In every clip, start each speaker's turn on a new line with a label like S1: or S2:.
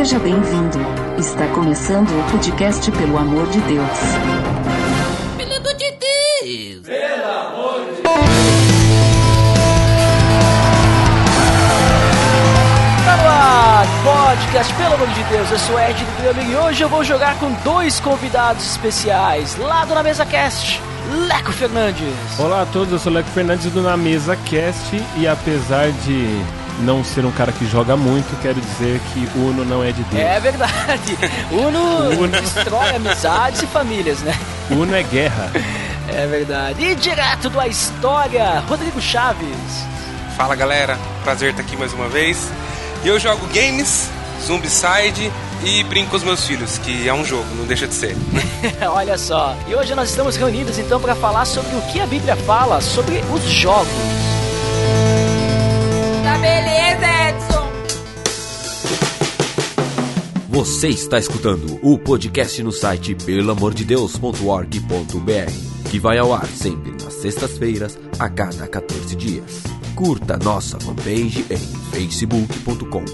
S1: Seja bem-vindo. Está começando o podcast Pelo Amor de Deus.
S2: Pelo amor de Deus!
S3: Pelo amor de
S4: Tá no ar, podcast, pelo amor de Deus, eu sou Ed do Grêmio e hoje eu vou jogar com dois convidados especiais, lá do Na Mesa Cast, Leco Fernandes.
S5: Olá a todos, eu sou o Leco Fernandes do Na Mesa Cast e apesar de não ser um cara que joga muito, quero dizer que Uno não é de Deus.
S4: É verdade, Uno,
S5: Uno.
S4: destrói amizades e famílias, né?
S5: Uno é guerra.
S4: É verdade. E direto da história, Rodrigo Chaves.
S6: Fala galera, prazer estar aqui mais uma vez. E eu jogo games, Zombicide e brinco com os meus filhos, que é um jogo, não deixa de ser.
S4: Olha só, e hoje nós estamos reunidos então para falar sobre o que a Bíblia fala sobre os jogos.
S2: Beleza, Edson!
S7: Você está escutando o podcast no site pelamordedeus.org.br, que vai ao ar sempre nas sextas-feiras, a cada 14 dias. Curta nossa fanpage em facebook.com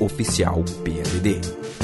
S7: oficial PADD.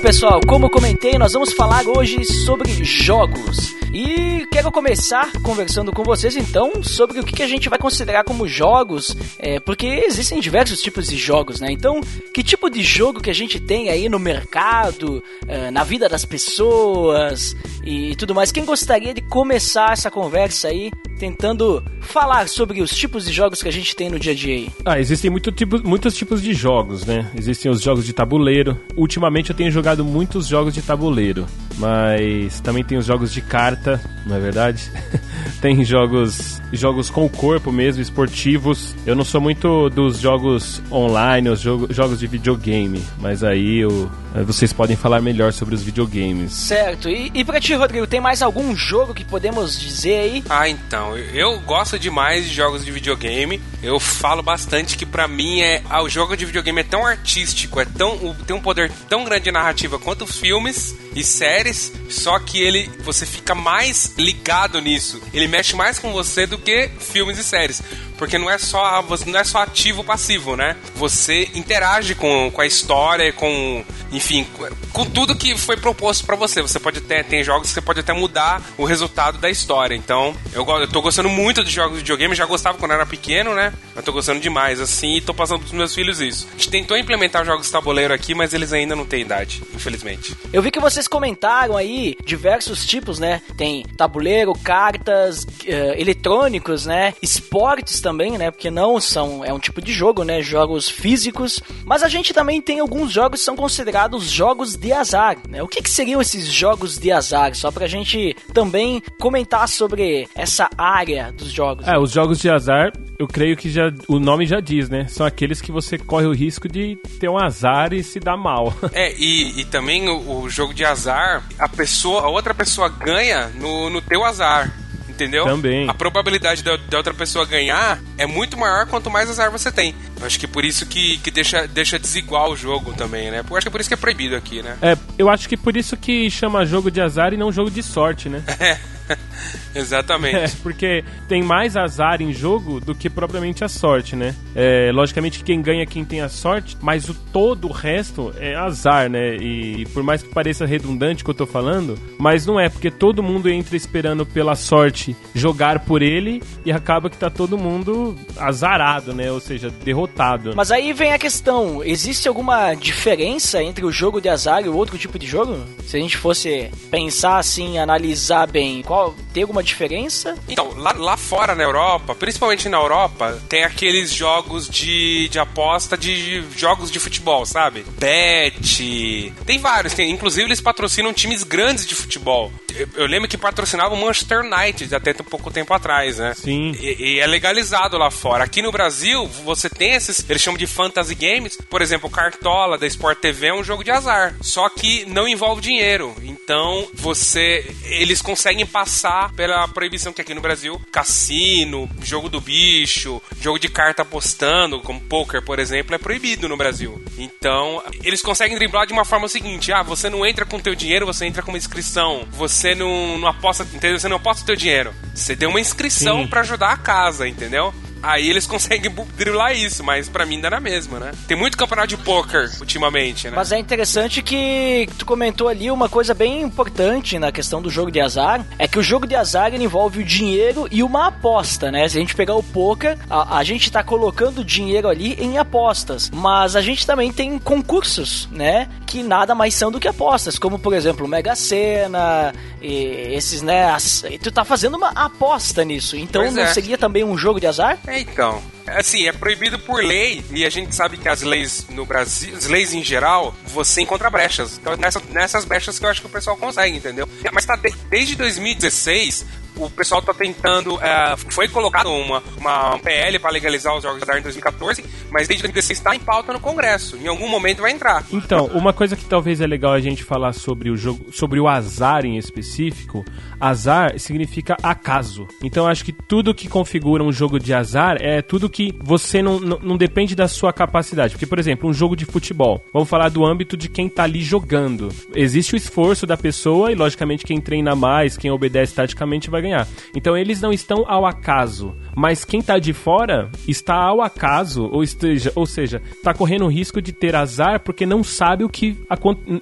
S4: pessoal, como comentei, nós vamos falar hoje sobre jogos. E quero começar conversando com vocês, então, sobre o que que a gente vai considerar como jogos, é, porque existem diversos tipos de jogos, né? Então, que tipo de jogo que a gente tem aí no mercado, é, na vida das pessoas e tudo mais? Quem gostaria de começar essa conversa aí, tentando falar sobre os tipos de jogos que a gente tem no dia a dia aí?
S5: Ah, existem muito tipo, muitos tipos de jogos, né? Existem os jogos de tabuleiro. Ultimamente eu tenho jogado muitos jogos de tabuleiro, mas também tem os jogos de carta, não é verdade? tem jogos jogos com o corpo mesmo, esportivos. Eu não sou muito dos jogos online, os jogo, jogos de videogame, mas aí eu, vocês podem falar melhor sobre os videogames.
S4: Certo, e, e pra ti, Rodrigo, tem mais algum jogo que podemos dizer aí?
S6: Ah, então, eu gosto demais de jogos de videogame. Eu falo bastante que pra mim é ah, o jogo de videogame é tão artístico, é tão tem um poder tão grande de narrativa quanto filmes e séries, só que ele você fica mais ligado nisso. Ele mexe mais com você do que filmes e séries. Porque não é só não é só ativo passivo, né? Você interage com, com a história, com enfim, com- tudo que foi proposto pra você. Você pode até tem jogos que você pode até mudar o resultado da história. Então, eu, eu tô gostando muito de jogos de videogame, já gostava quando era pequeno, né? Eu tô gostando demais assim e tô passando pros meus filhos isso. A gente tentou implementar jogos de tabuleiro aqui, mas eles ainda não têm idade, infelizmente.
S4: Eu vi que vocês comentaram aí diversos tipos, né? Tem tabuleiro, cartas, eh, eletrônicos, né? Esportes também, né? Porque não são. É um tipo de jogo, né? Jogos físicos. Mas a gente também tem alguns jogos que são considerados jogos de azar, né? O que, que seriam esses jogos de azar? Só pra gente também comentar sobre essa área dos jogos.
S5: É, os jogos de azar, eu creio que já o nome já diz, né? São aqueles que você corre o risco de ter um azar e se dar mal.
S6: É, e, e também o, o jogo de azar, a pessoa, a outra pessoa ganha no, no teu azar. Entendeu?
S5: Também.
S6: A probabilidade da, da outra pessoa ganhar é muito maior quanto mais azar você tem. Eu acho que por isso que, que deixa, deixa desigual o jogo também, né? Eu acho que é por isso que é proibido aqui, né?
S5: É, eu acho que por isso que chama jogo de azar e não jogo de sorte, né?
S6: Exatamente.
S5: É, porque tem mais azar em jogo do que propriamente a sorte, né? É, logicamente que quem ganha é quem tem a sorte, mas o todo o resto é azar, né? E, por mais que pareça redundante o que eu tô falando, mas não é, porque todo mundo entra esperando pela sorte jogar por ele e acaba que tá todo mundo azarado, né? Ou seja, derrotado.
S4: Mas aí vem a questão: existe alguma diferença entre o jogo de azar e o outro tipo de jogo? Se a gente fosse pensar assim, analisar bem, qual tem alguma diferença?
S6: Então, lá, lá fora na Europa, principalmente na Europa, tem aqueles jogos de, de aposta de jogos de futebol, sabe? Bet. Tem vários, tem, inclusive eles patrocinam times grandes de futebol. Eu, eu lembro que patrocinavam o Manchester United até um pouco tempo atrás, né?
S5: Sim.
S6: E, e é legalizado lá fora. Aqui no Brasil, você tem esses, eles chamam de fantasy games. Por exemplo, Cartola da Sport TV é um jogo de azar. Só que não envolve dinheiro. Então, você. Eles conseguem passar pela proibição que aqui no Brasil, cassino, jogo do bicho, jogo de carta apostando, como poker, por exemplo, é proibido no Brasil. Então, eles conseguem driblar de uma forma seguinte: ah, você não entra com teu dinheiro, você entra com uma inscrição. Você não, não aposta, entendeu? Você não aposta teu dinheiro. Você deu uma inscrição para ajudar a casa, entendeu? Aí eles conseguem driblar isso, mas para mim dá na mesma, né? Tem muito campeonato de poker ultimamente, né?
S4: Mas é interessante que tu comentou ali uma coisa bem importante na questão do jogo de azar, é que o jogo de azar envolve o dinheiro e uma aposta, né? Se a gente pegar o poker, a, a gente tá colocando dinheiro ali em apostas, mas a gente também tem concursos, né? Que nada mais são do que apostas, como por exemplo Mega Sena, esses, né? As, tu tá fazendo uma aposta nisso, então pois não é. seria também um jogo de azar?
S6: É, então. Assim, é proibido por lei, e a gente sabe que as leis no Brasil, as leis em geral, você encontra brechas. Então, nessa, nessas brechas que eu acho que o pessoal consegue, entendeu? Mas tá de, desde 2016, o pessoal está tentando. É, foi colocado uma, uma PL para legalizar os jogos de azar em 2014, mas desde 2016 está em pauta no Congresso. Em algum momento vai entrar.
S5: Então, uma coisa que talvez é legal a gente falar sobre o jogo, sobre o azar em específico, azar significa acaso. Então acho que tudo que configura um jogo de azar é tudo que você não, não, não depende da sua capacidade. Porque, por exemplo, um jogo de futebol, vamos falar do âmbito de quem está ali jogando. Existe o esforço da pessoa e, logicamente, quem treina mais, quem obedece taticamente vai ganhar ganhar. Então eles não estão ao acaso, mas quem está de fora está ao acaso, ou, esteja, ou seja, está correndo o risco de ter azar porque não sabe o que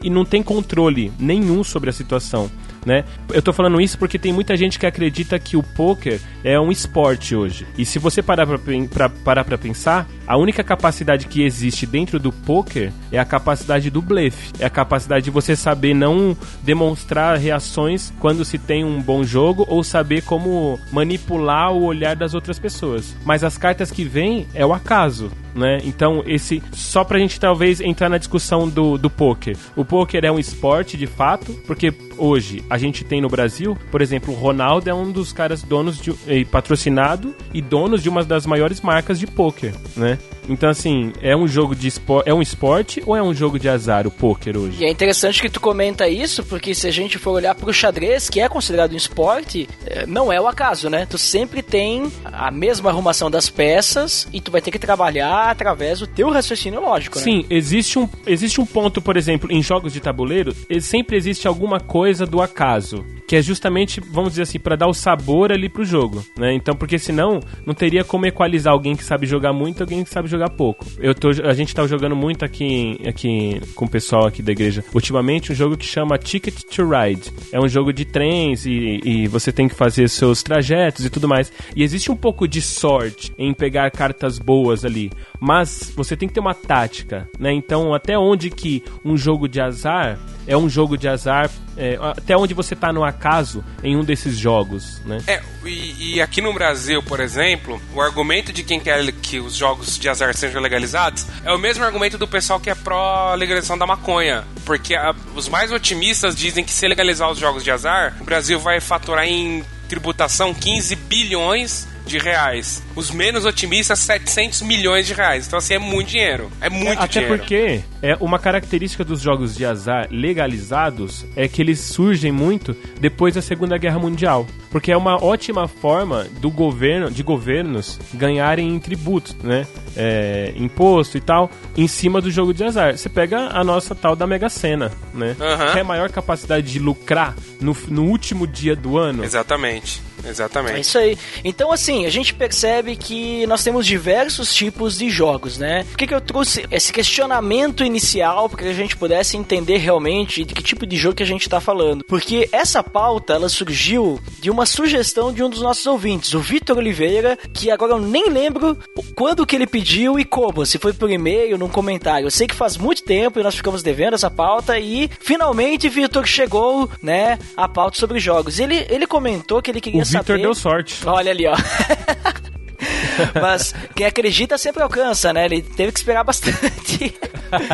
S5: e não tem controle nenhum sobre a situação né? Eu tô falando isso porque tem muita gente que acredita que o poker é um esporte hoje. E se você parar pra, pra, parar pra pensar, a única capacidade que existe dentro do poker é a capacidade do blefe. É a capacidade de você saber não demonstrar reações quando se tem um bom jogo ou saber como manipular o olhar das outras pessoas. Mas as cartas que vêm é o acaso né? Então, esse só pra gente talvez entrar na discussão do, do poker. O poker é um esporte de fato, porque hoje a gente tem no Brasil, por exemplo, o Ronaldo é um dos caras donos de eh, patrocinado e donos de uma das maiores marcas de poker, né? Então, assim, é um jogo de esporte, é um esporte ou é um jogo de azar o poker hoje?
S4: E é interessante que tu comenta isso, porque se a gente for olhar pro xadrez, que é considerado um esporte, eh, não é o acaso, né? Tu sempre tem a mesma arrumação das peças e tu vai ter que trabalhar através do teu raciocínio lógico,
S5: né? Sim, existe um, existe um ponto, por exemplo, em jogos de tabuleiro, sempre existe alguma coisa do acaso que é justamente, vamos dizer assim, para dar o sabor ali pro jogo, né? Então, porque senão não teria como equalizar alguém que sabe jogar muito e alguém que sabe jogar pouco. Eu tô, a gente tá jogando muito aqui, aqui com o pessoal aqui da igreja, ultimamente, um jogo que chama Ticket to Ride. É um jogo de trens e, e você tem que fazer seus trajetos e tudo mais. E existe um pouco de sorte em pegar cartas boas ali, mas você tem que ter uma tática, né? Então, até onde que um jogo de azar é um jogo de azar, é, até onde você tá no acaso em um desses jogos, né?
S6: É, e, e, aqui no Brasil, por exemplo, o argumento de quem quer que os jogos de azar sejam legalizados é o mesmo argumento do pessoal que é pró-legalização da maconha. Porque a, os mais otimistas dizem que se legalizar os jogos de azar, o Brasil vai faturar em tributação 15 bilhões de reais. Os menos otimistas, 700 milhões de reais. Então, assim, é muito dinheiro. É muito
S5: Até
S6: dinheiro.
S5: Até porque é uma característica dos jogos de azar legalizados é que eles surgem muito depois da Segunda Guerra Mundial. Porque é uma ótima forma do governo, de governos ganharem em tributos, né? É, imposto e tal, em cima do jogo de azar. Você pega a nossa tal da Mega Sena, né? Uhum. Que é a maior capacidade de lucrar no, no último dia do ano.
S6: Exatamente. Exatamente.
S4: É isso aí. Então, assim, a gente percebe que nós temos diversos tipos de jogos, né? Por que, que eu trouxe esse questionamento inicial para que a gente pudesse entender realmente de que tipo de jogo que a gente está falando? Porque essa pauta, ela surgiu de uma sugestão de um dos nossos ouvintes, o Vitor Oliveira, que agora eu nem lembro quando que ele pediu e como, se foi por e-mail, num comentário. Eu sei que faz muito tempo e nós ficamos devendo essa pauta e finalmente, Vitor, chegou, né, a pauta sobre jogos. Ele, ele comentou que ele queria
S5: Victor deu sorte.
S4: Olha ali, ó. Mas quem acredita sempre alcança, né? Ele teve que esperar bastante.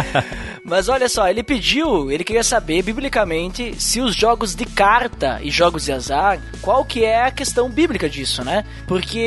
S4: Mas olha só, ele pediu, ele queria saber biblicamente se os jogos de carta e jogos de azar, qual que é a questão bíblica disso, né? Porque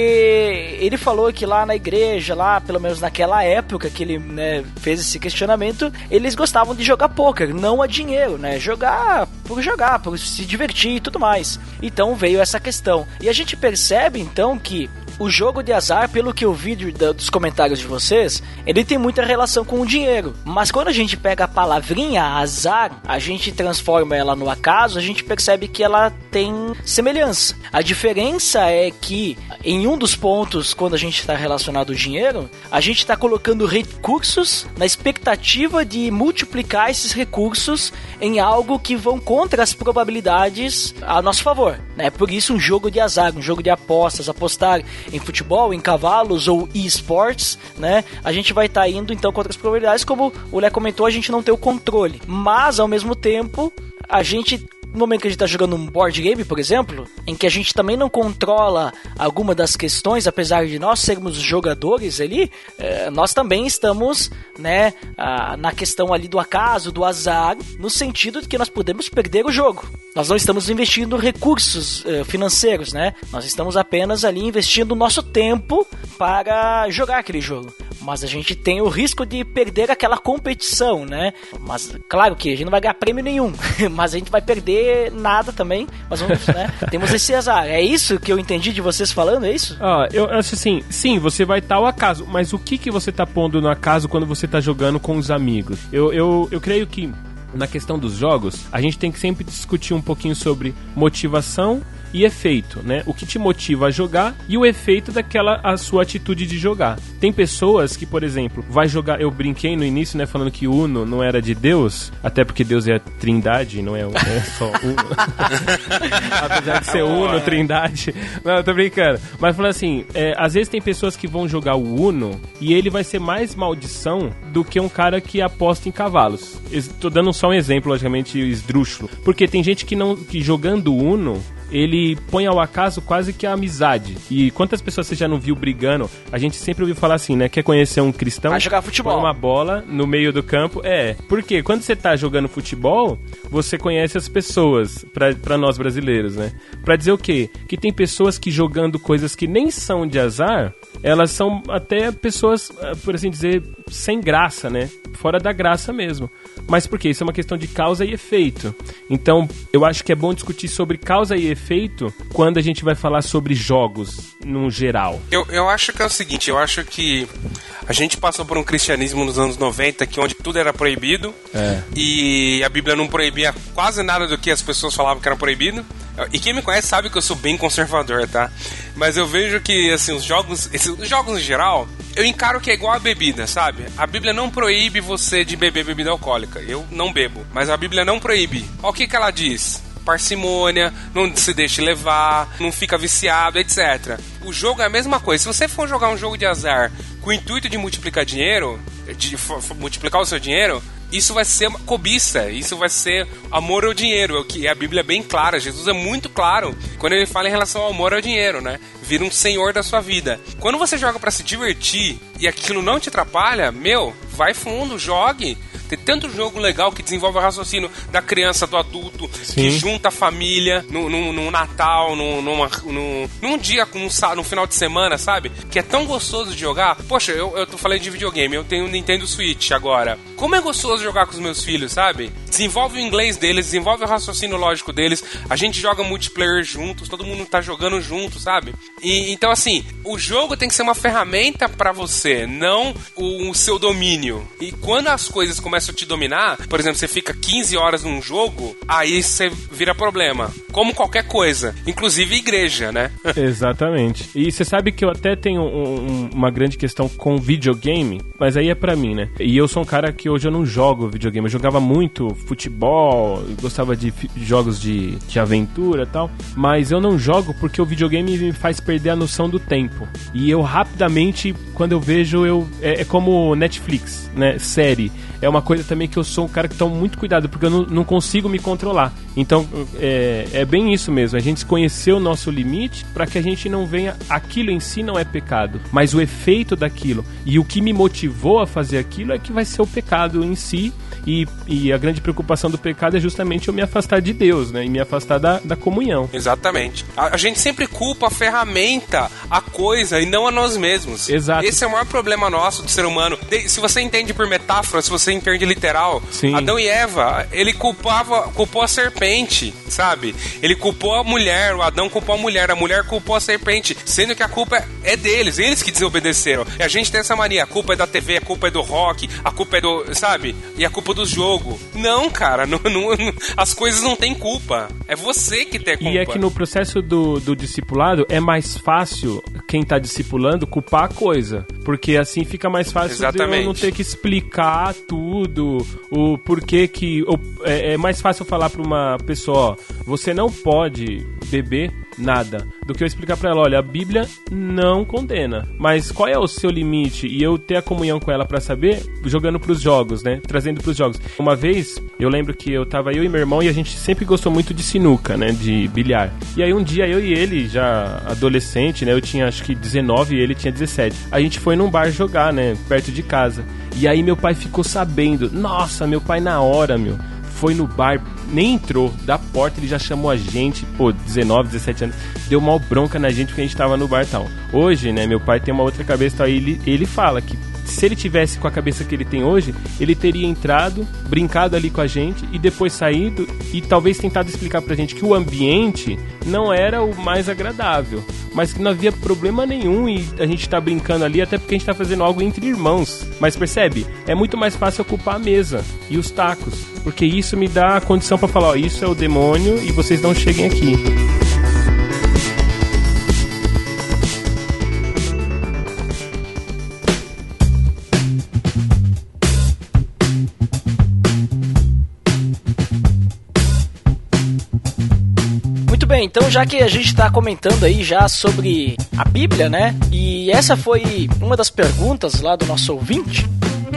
S4: ele falou que lá na igreja, lá pelo menos naquela época que ele né, fez esse questionamento, eles gostavam de jogar poker, não a dinheiro, né? Jogar por jogar, por se divertir e tudo mais. Então veio essa questão. E a gente percebe então que o jogo de azar, pelo que eu vi dos comentários de vocês, ele tem muita relação com o dinheiro. Mas quando a gente pega a palavrinha azar, a gente transforma ela no acaso, a gente percebe que ela tem semelhança. A diferença é que em um dos pontos, quando a gente está relacionado ao dinheiro, a gente está colocando recursos na expectativa de multiplicar esses recursos em algo que vão contra as probabilidades a nosso favor. Né? Por isso, um jogo de azar, um jogo de apostas, apostar em futebol, em cavalos ou esportes, né? A gente vai estar tá indo então contra as probabilidades, como o Lé comentou, a gente não tem o controle. Mas ao mesmo tempo, a gente no momento que a gente está jogando um board game, por exemplo, em que a gente também não controla alguma das questões, apesar de nós sermos jogadores ali, é, nós também estamos, né, na questão ali do acaso, do azar, no sentido de que nós podemos perder o jogo. Nós não estamos investindo recursos uh, financeiros, né? Nós estamos apenas ali investindo o nosso tempo para jogar aquele jogo. Mas a gente tem o risco de perder aquela competição, né? Mas claro que a gente não vai ganhar prêmio nenhum, mas a gente vai perder nada também. Mas vamos, né? Temos esse azar. É isso que eu entendi de vocês falando, é isso?
S5: Ah, eu acho assim, sim, você vai estar ao acaso, mas o que que você está pondo no acaso quando você está jogando com os amigos? Eu, eu, eu creio que na questão dos jogos, a gente tem que sempre discutir um pouquinho sobre motivação e efeito, né? O que te motiva a jogar e o efeito daquela a sua atitude de jogar. Tem pessoas que, por exemplo, vai jogar. Eu brinquei no início, né, falando que Uno não era de Deus, até porque Deus é a Trindade, não é, é só Uno. Apesar de ser Uno, Trindade. Não, eu tô brincando. Mas falando assim, é, às vezes tem pessoas que vão jogar o Uno e ele vai ser mais maldição do que um cara que aposta em cavalos. Estou dando só um exemplo, logicamente, esdrúxulo. Porque tem gente que não que jogando Uno ele põe ao acaso quase que a amizade. E quantas pessoas você já não viu brigando? A gente sempre ouviu falar assim, né? Quer conhecer um cristão?
S4: Vai jogar futebol.
S5: Põe uma bola no meio do campo. É, porque quando você tá jogando futebol, você conhece as pessoas, para nós brasileiros, né? Pra dizer o quê? Que tem pessoas que jogando coisas que nem são de azar, elas são até pessoas, ah, por assim dizer, sem graça, né? Fora da graça mesmo. Mas por quê? Isso é uma questão de causa e efeito. Então, eu acho que é bom discutir sobre causa e efeito quando a gente vai falar sobre jogos, no geral.
S6: Eu, eu acho que é o seguinte, eu acho que a gente passou por um cristianismo nos anos 90 que onde tudo era proibido é. e a Bíblia não proibia quase nada do que as pessoas falavam que era proibido. E quem me conhece sabe que eu sou bem conservador, tá? Mas eu vejo que, assim, os jogos, esses, os jogos em geral, eu encaro que é igual a bebida, sabe? A Bíblia não proíbe você de beber bebida alcoólica. Eu não bebo. Mas a Bíblia não proíbe. Olha o que, que ela diz parcimônia, não se deixe levar, não fica viciado, etc. O jogo é a mesma coisa. Se você for jogar um jogo de azar com o intuito de multiplicar dinheiro, de multiplicar o seu dinheiro, isso vai ser cobiça, isso vai ser amor ao dinheiro, é o que a Bíblia é bem clara, Jesus é muito claro quando ele fala em relação ao amor ao dinheiro, né? Vira um senhor da sua vida. Quando você joga para se divertir e aquilo não te atrapalha, meu, vai fundo, jogue. Tem tanto jogo legal que desenvolve o raciocínio da criança, do adulto, Sim. que junta a família no, no, no Natal, no, numa, no, num dia, com um, no final de semana, sabe? Que é tão gostoso de jogar. Poxa, eu, eu tô falando de videogame, eu tenho um Nintendo Switch agora. Como é gostoso jogar com os meus filhos, sabe? Desenvolve o inglês deles, desenvolve o raciocínio lógico deles. A gente joga multiplayer juntos, todo mundo tá jogando junto, sabe? E então assim, o jogo tem que ser uma ferramenta para você, não o, o seu domínio. E quando as coisas começam começa a te dominar, por exemplo, você fica 15 horas num jogo, aí você vira problema. Como qualquer coisa, inclusive igreja, né?
S5: Exatamente. E você sabe que eu até tenho um, uma grande questão com videogame, mas aí é para mim, né? E eu sou um cara que hoje eu não jogo videogame. Eu jogava muito futebol, gostava de jogos de, de aventura e tal, mas eu não jogo porque o videogame me faz perder a noção do tempo. E eu rapidamente, quando eu vejo, eu é, é como Netflix, né? Série. É uma coisa também que eu sou um cara que toma muito cuidado, porque eu não, não consigo me controlar. Então é, é bem isso mesmo. A gente conhecer o nosso limite para que a gente não venha. Aquilo em si não é pecado, mas o efeito daquilo e o que me motivou a fazer aquilo é que vai ser o pecado em si. E, e a grande preocupação do pecado é justamente eu me afastar de Deus, né? E me afastar da, da comunhão.
S6: Exatamente. A, a gente sempre culpa a ferramenta, a coisa, e não a nós mesmos.
S5: Exato.
S6: Esse é o maior problema nosso do ser humano. De- se você entende por metáfora, se você entende literal,
S5: Sim.
S6: Adão e Eva, ele culpava, culpou a serpente, sabe? Ele culpou a mulher, o Adão culpou a mulher, a mulher culpou a serpente, sendo que a culpa é deles, eles que desobedeceram. E a gente tem essa mania, a culpa é da TV, a culpa é do rock, a culpa é do, sabe? E a culpa do jogo. Não, cara, não, não- não- as coisas não têm culpa. É você que tem culpa.
S5: E é que no processo do, do discipulado é mais fácil quem tá discipulando culpar a coisa. Porque assim fica mais fácil de eu
S6: Exatamente.
S5: não ter que explicar tudo, o porquê que. o- é, é mais fácil falar pra uma pessoa, ó, você não pode beber nada, do que eu explicar pra ela, olha, a Bíblia não condena. Mas qual é o seu limite? E eu ter a comunhão com ela pra saber, jogando pros jogos, né? Trazendo pros jogos. Uma vez, eu lembro que eu tava eu e meu irmão e a gente sempre gostou muito de sinuca, né? De bilhar. E aí um dia eu e ele, já adolescente, né? Eu tinha acho que 19 e ele tinha 17. A gente foi num bar jogar, né? Perto de casa. E aí meu pai ficou sabendo. Nossa, meu pai na hora, meu foi no bar, nem entrou, da porta ele já chamou a gente, pô, 19, 17 anos, deu mal bronca na gente porque a gente tava no bar tal. Hoje, né, meu pai tem uma outra cabeça tal, e ele, ele fala que se ele tivesse com a cabeça que ele tem hoje, ele teria entrado, brincado ali com a gente e depois saído e talvez tentado explicar pra gente que o ambiente não era o mais agradável, mas que não havia problema nenhum e a gente tá brincando ali até porque a gente tá fazendo algo entre irmãos. Mas percebe? É muito mais fácil ocupar a mesa e os tacos, porque isso me dá a condição pra falar, ó, isso é o demônio e vocês não cheguem aqui.
S4: Bem, então já que a gente está comentando aí já sobre a Bíblia, né? E essa foi uma das perguntas lá do nosso ouvinte.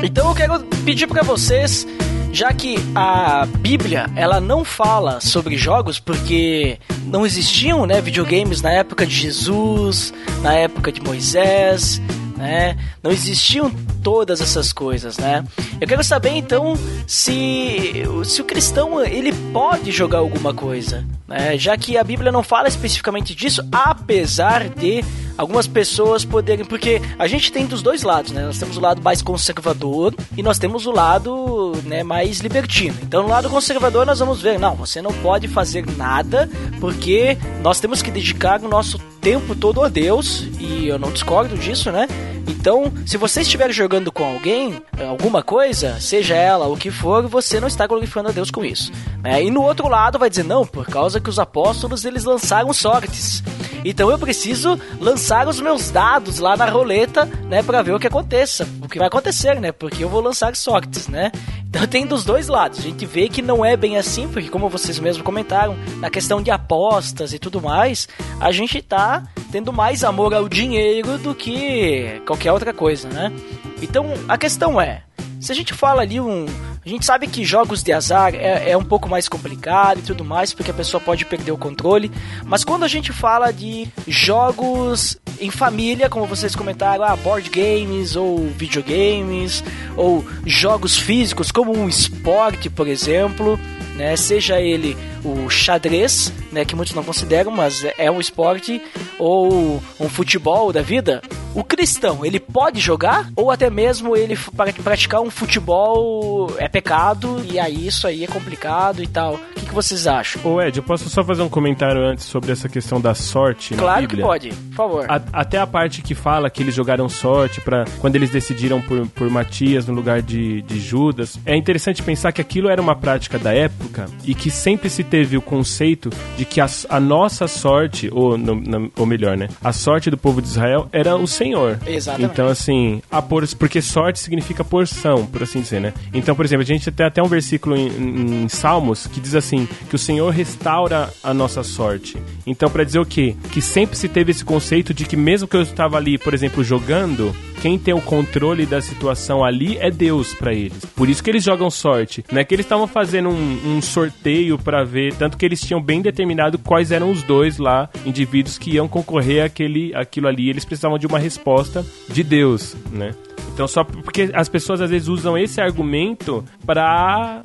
S4: Então eu quero pedir para vocês, já que a Bíblia ela não fala sobre jogos porque não existiam, né, videogames na época de Jesus, na época de Moisés, né? Não existiam todas essas coisas, né? Eu quero saber então se se o cristão ele pode jogar alguma coisa, né? Já que a Bíblia não fala especificamente disso, apesar de algumas pessoas poderem, porque a gente tem dos dois lados, né? Nós temos o lado mais conservador e nós temos o lado, né, mais libertino. Então, no lado conservador nós vamos ver, não, você não pode fazer nada porque nós temos que dedicar o nosso tempo todo a Deus e eu não discordo disso, né? Então, se você estiver jogando com alguém, alguma coisa, seja ela o que for, você não está glorificando a Deus com isso. Né? E no outro lado vai dizer, não, por causa que os apóstolos eles lançaram sortes. Então eu preciso lançar os meus dados lá na roleta, né, para ver o que aconteça, o que vai acontecer, né? Porque eu vou lançar sortes, né? Então tem dos dois lados. A gente vê que não é bem assim, porque como vocês mesmos comentaram, na questão de apostas e tudo mais, a gente tá tendo mais amor ao dinheiro do que qualquer outra coisa, né? Então a questão é, se a gente fala ali um. A gente sabe que jogos de azar é, é um pouco mais complicado e tudo mais, porque a pessoa pode perder o controle. Mas quando a gente fala de jogos em família, como vocês comentaram, ah, board games ou videogames, ou jogos físicos, como um esporte, por exemplo, né? Seja ele o xadrez, né? Que muitos não consideram, mas é um esporte, ou um futebol da vida. O cristão, ele pode jogar? Ou até mesmo ele para praticar um futebol é pecado e aí isso aí é complicado e tal. O que, que vocês acham?
S5: Ô Ed, eu posso só fazer um comentário antes sobre essa questão da sorte na
S4: Claro que
S5: Bíblia?
S4: pode, por favor.
S5: A- até a parte que fala que eles jogaram sorte para quando eles decidiram por, por Matias no lugar de, de Judas. É interessante pensar que aquilo era uma prática da época e que sempre se teve o conceito de que a, a nossa sorte, ou, no- na- ou melhor, né? A sorte do povo de Israel era os Senhor.
S4: Exatamente.
S5: Então, assim, a por, porque sorte significa porção, por assim dizer, né? Então, por exemplo, a gente tem até um versículo em, em Salmos que diz assim: que o Senhor restaura a nossa sorte. Então, para dizer o quê? Que sempre se teve esse conceito de que mesmo que eu estava ali, por exemplo, jogando, quem tem o controle da situação ali é Deus para eles. Por isso que eles jogam sorte. Não é que eles estavam fazendo um, um sorteio para ver, tanto que eles tinham bem determinado quais eram os dois lá, indivíduos que iam concorrer àquele, àquilo ali. Eles precisavam de uma resposta de Deus, né? Então, só porque as pessoas às vezes usam esse argumento para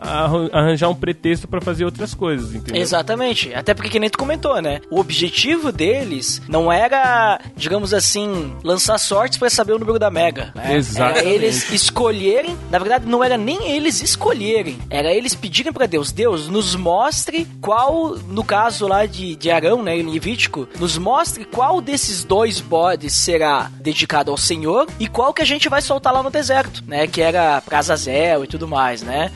S5: arranjar um pretexto para fazer outras coisas, entendeu?
S4: Exatamente. Até porque, que nem tu comentou, né? O objetivo deles não era, digamos assim, lançar sortes para saber o número da Mega. Né?
S5: Exatamente.
S4: Era eles escolherem. Na verdade, não era nem eles escolherem. Era eles pedirem para Deus: Deus, nos mostre qual, no caso lá de, de Arão, né? Em Levítico, nos mostre qual desses dois bodes será dedicado ao Senhor e qual que a gente vai soltar lá no deserto, né? Que era pra Azazel e tudo mais, né?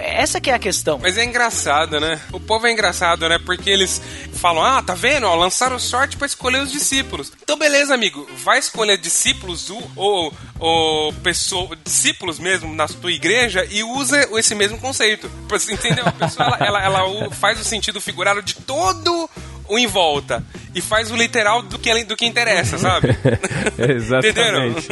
S4: Essa que é a questão.
S6: Mas é engraçado, né? O povo é engraçado, né? Porque eles falam, ah, tá vendo? Ó, lançaram sorte para escolher os discípulos. Então, beleza, amigo. Vai escolher discípulos ou, ou pessoa, discípulos mesmo na tua igreja e usa esse mesmo conceito. Entendeu? A pessoa, ela, ela, ela faz o sentido figurado de todo o em volta e faz o literal do que, do que interessa, sabe?
S5: Exatamente.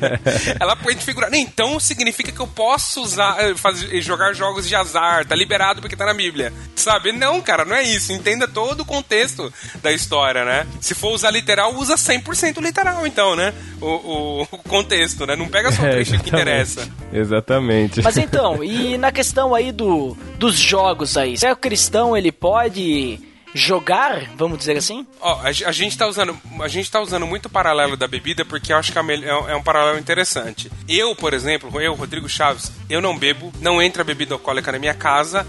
S6: Ela pode figurar. Então significa que eu posso usar, eh, fazer, jogar jogos de azar, tá liberado porque tá na Bíblia. Sabe? Não, cara, não é isso. Entenda todo o contexto da história, né? Se for usar literal, usa 100% literal, então, né? O, o, o, contexto, né? Não pega só o é, trecho que interessa.
S5: Exatamente.
S4: Mas então, e na questão aí do, dos jogos aí, será que o cristão ele pode jogar, vamos dizer assim?
S6: Ó, a, a, gente tá usando, a gente tá usando muito o paralelo da bebida porque eu acho que é, é, um paralelo interessante. Eu, por exemplo, eu, Rodrigo Chaves, eu não bebo, não entra bebida alcoólica na minha casa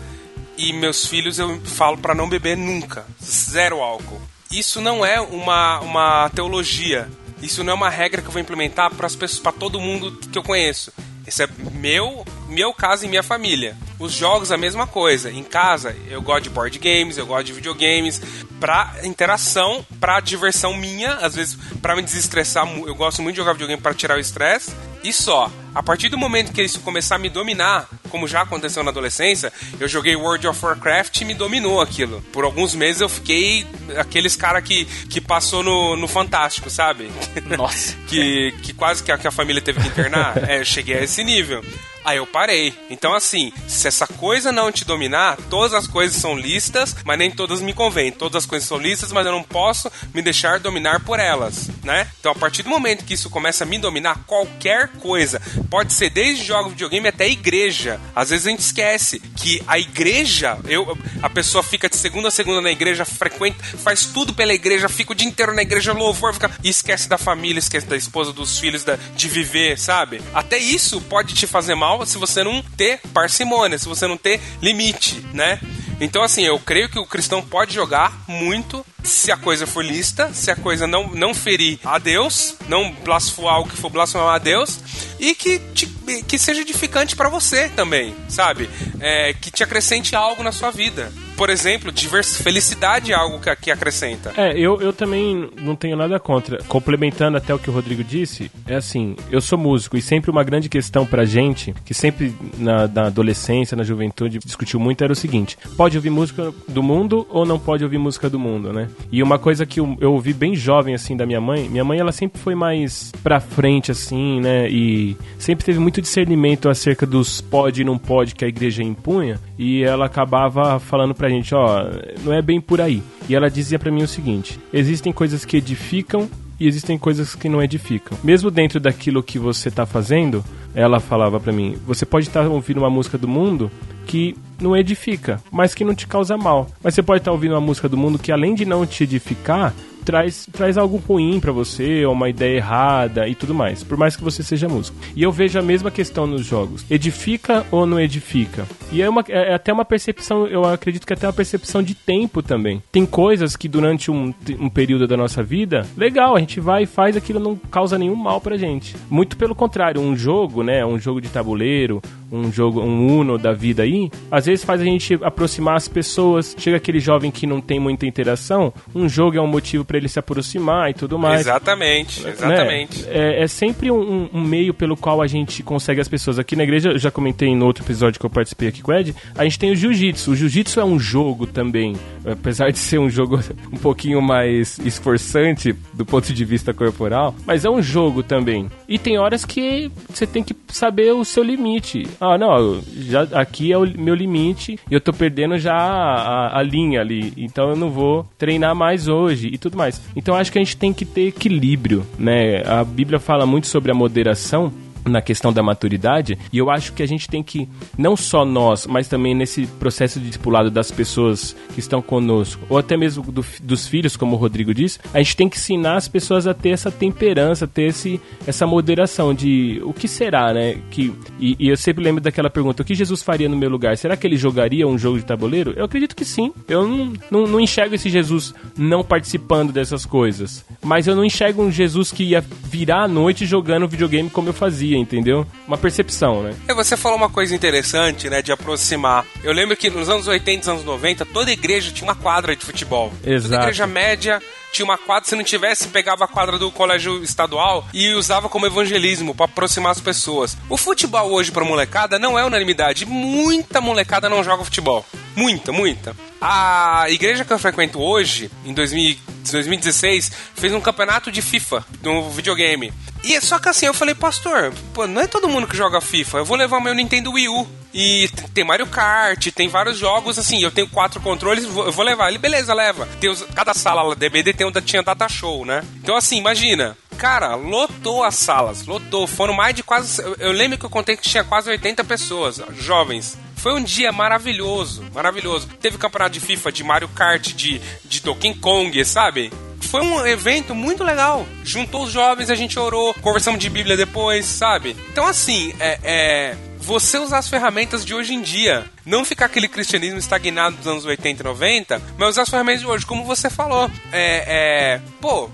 S6: e meus filhos eu falo para não beber nunca, zero álcool. Isso não é uma, uma teologia. Isso não é uma regra que eu vou implementar para todo mundo que eu conheço. Esse é meu, meu caso e minha família. Os jogos, a mesma coisa. Em casa, eu gosto de board games, eu gosto de videogames. Pra interação, pra diversão minha, às vezes, pra me desestressar, eu gosto muito de jogar videogame para tirar o estresse. E só. A partir do momento que isso começar a me dominar, como já aconteceu na adolescência, eu joguei World of Warcraft e me dominou aquilo. Por alguns meses eu fiquei aqueles cara que, que passou no, no Fantástico, sabe?
S4: Nossa.
S6: que, que quase que a, que a família teve que internar. é, eu cheguei a esse nível. Aí eu parei. Então, assim, se essa coisa não te dominar, todas as coisas são listas, mas nem todas me convêm. Todas as coisas são listas, mas eu não posso me deixar dominar por elas, né? Então, a partir do momento que isso começa a me dominar, qualquer coisa, pode ser desde jogos de videogame até igreja. Às vezes a gente esquece que a igreja, eu, a pessoa fica de segunda a segunda na igreja, frequenta, faz tudo pela igreja, fica o dia inteiro na igreja, louvor, fica, e esquece da família, esquece da esposa, dos filhos, da, de viver, sabe? Até isso pode te fazer mal se você não ter parcimônia, se você não ter limite, né? Então, assim, eu creio que o cristão pode jogar muito se a coisa for lista, se a coisa não, não ferir a Deus, não blasfemar algo que for blasfemar a Deus, e que, te, que seja edificante para você também, sabe? É, que te acrescente algo na sua vida por exemplo, divers... felicidade é algo que, que acrescenta.
S5: É, eu, eu também não tenho nada contra. Complementando até o que o Rodrigo disse, é assim, eu sou músico e sempre uma grande questão pra gente, que sempre na, na adolescência, na juventude, discutiu muito, era o seguinte: pode ouvir música do mundo ou não pode ouvir música do mundo, né? E uma coisa que eu, eu ouvi bem jovem, assim, da minha mãe, minha mãe, ela sempre foi mais pra frente, assim, né? E sempre teve muito discernimento acerca dos pode e não pode que a igreja impunha, e ela acabava falando pra gente, ó, não é bem por aí. E ela dizia para mim o seguinte: existem coisas que edificam e existem coisas que não edificam. Mesmo dentro daquilo que você está fazendo, ela falava para mim: você pode estar tá ouvindo uma música do mundo que não edifica, mas que não te causa mal. Mas você pode estar tá ouvindo uma música do mundo que além de não te edificar, traz, traz algo ruim para você, ou uma ideia errada e tudo mais, por mais que você seja músico. E eu vejo a mesma questão nos jogos: edifica ou não edifica? E é, uma, é, é até uma percepção, eu acredito que é até uma percepção de tempo também. Tem coisas que durante um, um período da nossa vida, legal, a gente vai e faz aquilo, não causa nenhum mal pra gente. Muito pelo contrário, um jogo, né, um jogo de tabuleiro, um jogo, um Uno da vida aí, às vezes faz a gente aproximar as pessoas. Chega aquele jovem que não tem muita interação, um jogo é um motivo para ele se aproximar e tudo mais.
S6: Exatamente,
S5: Né?
S6: exatamente.
S5: É, é sempre um, um meio pelo qual a gente consegue as pessoas. Aqui na igreja, eu já comentei no outro episódio que eu participei aqui com o Ed, a gente tem o jiu-jitsu. O jiu-jitsu é um jogo também, apesar de ser um jogo um pouquinho mais esforçante do ponto de vista corporal, mas é um jogo também. E tem horas que você tem que saber o seu limite. Ah, não, já, aqui é o meu limite e eu tô perdendo já a, a- a linha ali, então eu não vou treinar mais hoje e tudo mais. Então acho que a gente tem que ter equilíbrio, né? A Bíblia fala muito sobre a moderação na questão da maturidade, e eu acho que a gente tem que, não só nós, mas também nesse processo de discipulado das pessoas que estão conosco, ou até mesmo do- dos filhos, como o Rodrigo disse, a gente tem que ensinar as pessoas a ter essa temperança, ter esse, essa moderação de o que será, né? Que, e, e eu sempre lembro daquela pergunta, o que Jesus faria no meu lugar? Será que ele jogaria um jogo de tabuleiro? Eu acredito que sim. Eu não, não, não enxergo esse Jesus não participando dessas coisas. Mas eu não enxergo um Jesus que ia virar à noite jogando videogame como eu fazia, entendeu? Uma percepção, né?
S6: E você falou uma coisa interessante, né, de aproximar. Eu lembro que nos anos 80 e anos 90, toda igreja tinha uma quadra de futebol.
S5: Exato.
S6: Toda igreja média tinha uma quadra, se não tivesse, pegava a quadra do colégio estadual e usava como evangelismo pra aproximar as pessoas. O futebol hoje pra molecada não é unanimidade. Muita molecada não joga futebol. Muita, muita. A igreja que eu frequento hoje, em 2000 2016, fez um campeonato de FIFA no videogame. E é só que assim, eu falei, pastor, pô, não é todo mundo que joga FIFA. Eu vou levar meu Nintendo Wii U. E tem Mario Kart, tem vários jogos, assim, eu tenho quatro controles, eu vou levar. Ele, beleza, leva. Tem os- cada sala lá DBD tem um da tinha data show, né? Então assim, imagina. Cara, lotou as salas, lotou. Foram mais de quase. eu- Eu lembro que eu contei que tinha quase 80 pessoas, jovens. Foi um dia maravilhoso, maravilhoso. Teve campeonato de FIFA, de Mario Kart, de, de Donkey Kong, sabe? Foi um evento muito legal. Juntou os jovens, a gente orou, conversamos de Bíblia depois, sabe? Então, assim, é, é, você usar as ferramentas de hoje em dia. Não ficar aquele cristianismo estagnado dos anos 80 e 90, mas usar as ferramentas de hoje, como você falou. É. é pô,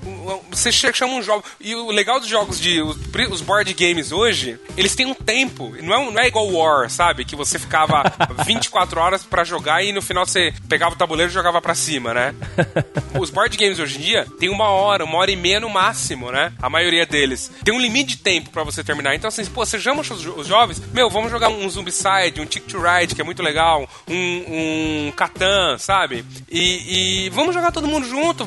S6: você chama um jogo. E o legal dos jogos de. Os, board games hoje, eles têm um tempo. Não é, um- não é igual War, sabe? Que você ficava 24 horas pra jogar e no final você pegava o tabuleiro e jogava pra cima, né? Os board games hoje em dia tem uma hora, uma hora e meia no máximo, né? A maioria deles. Tem um limite de tempo pra você terminar. Então, assim, pô, você chama os jovens, meu, vamos jogar um Zombicide, um Tick to Ride, que é muito legal, um, um Catan, sabe? E, e vamos jogar todo mundo junto,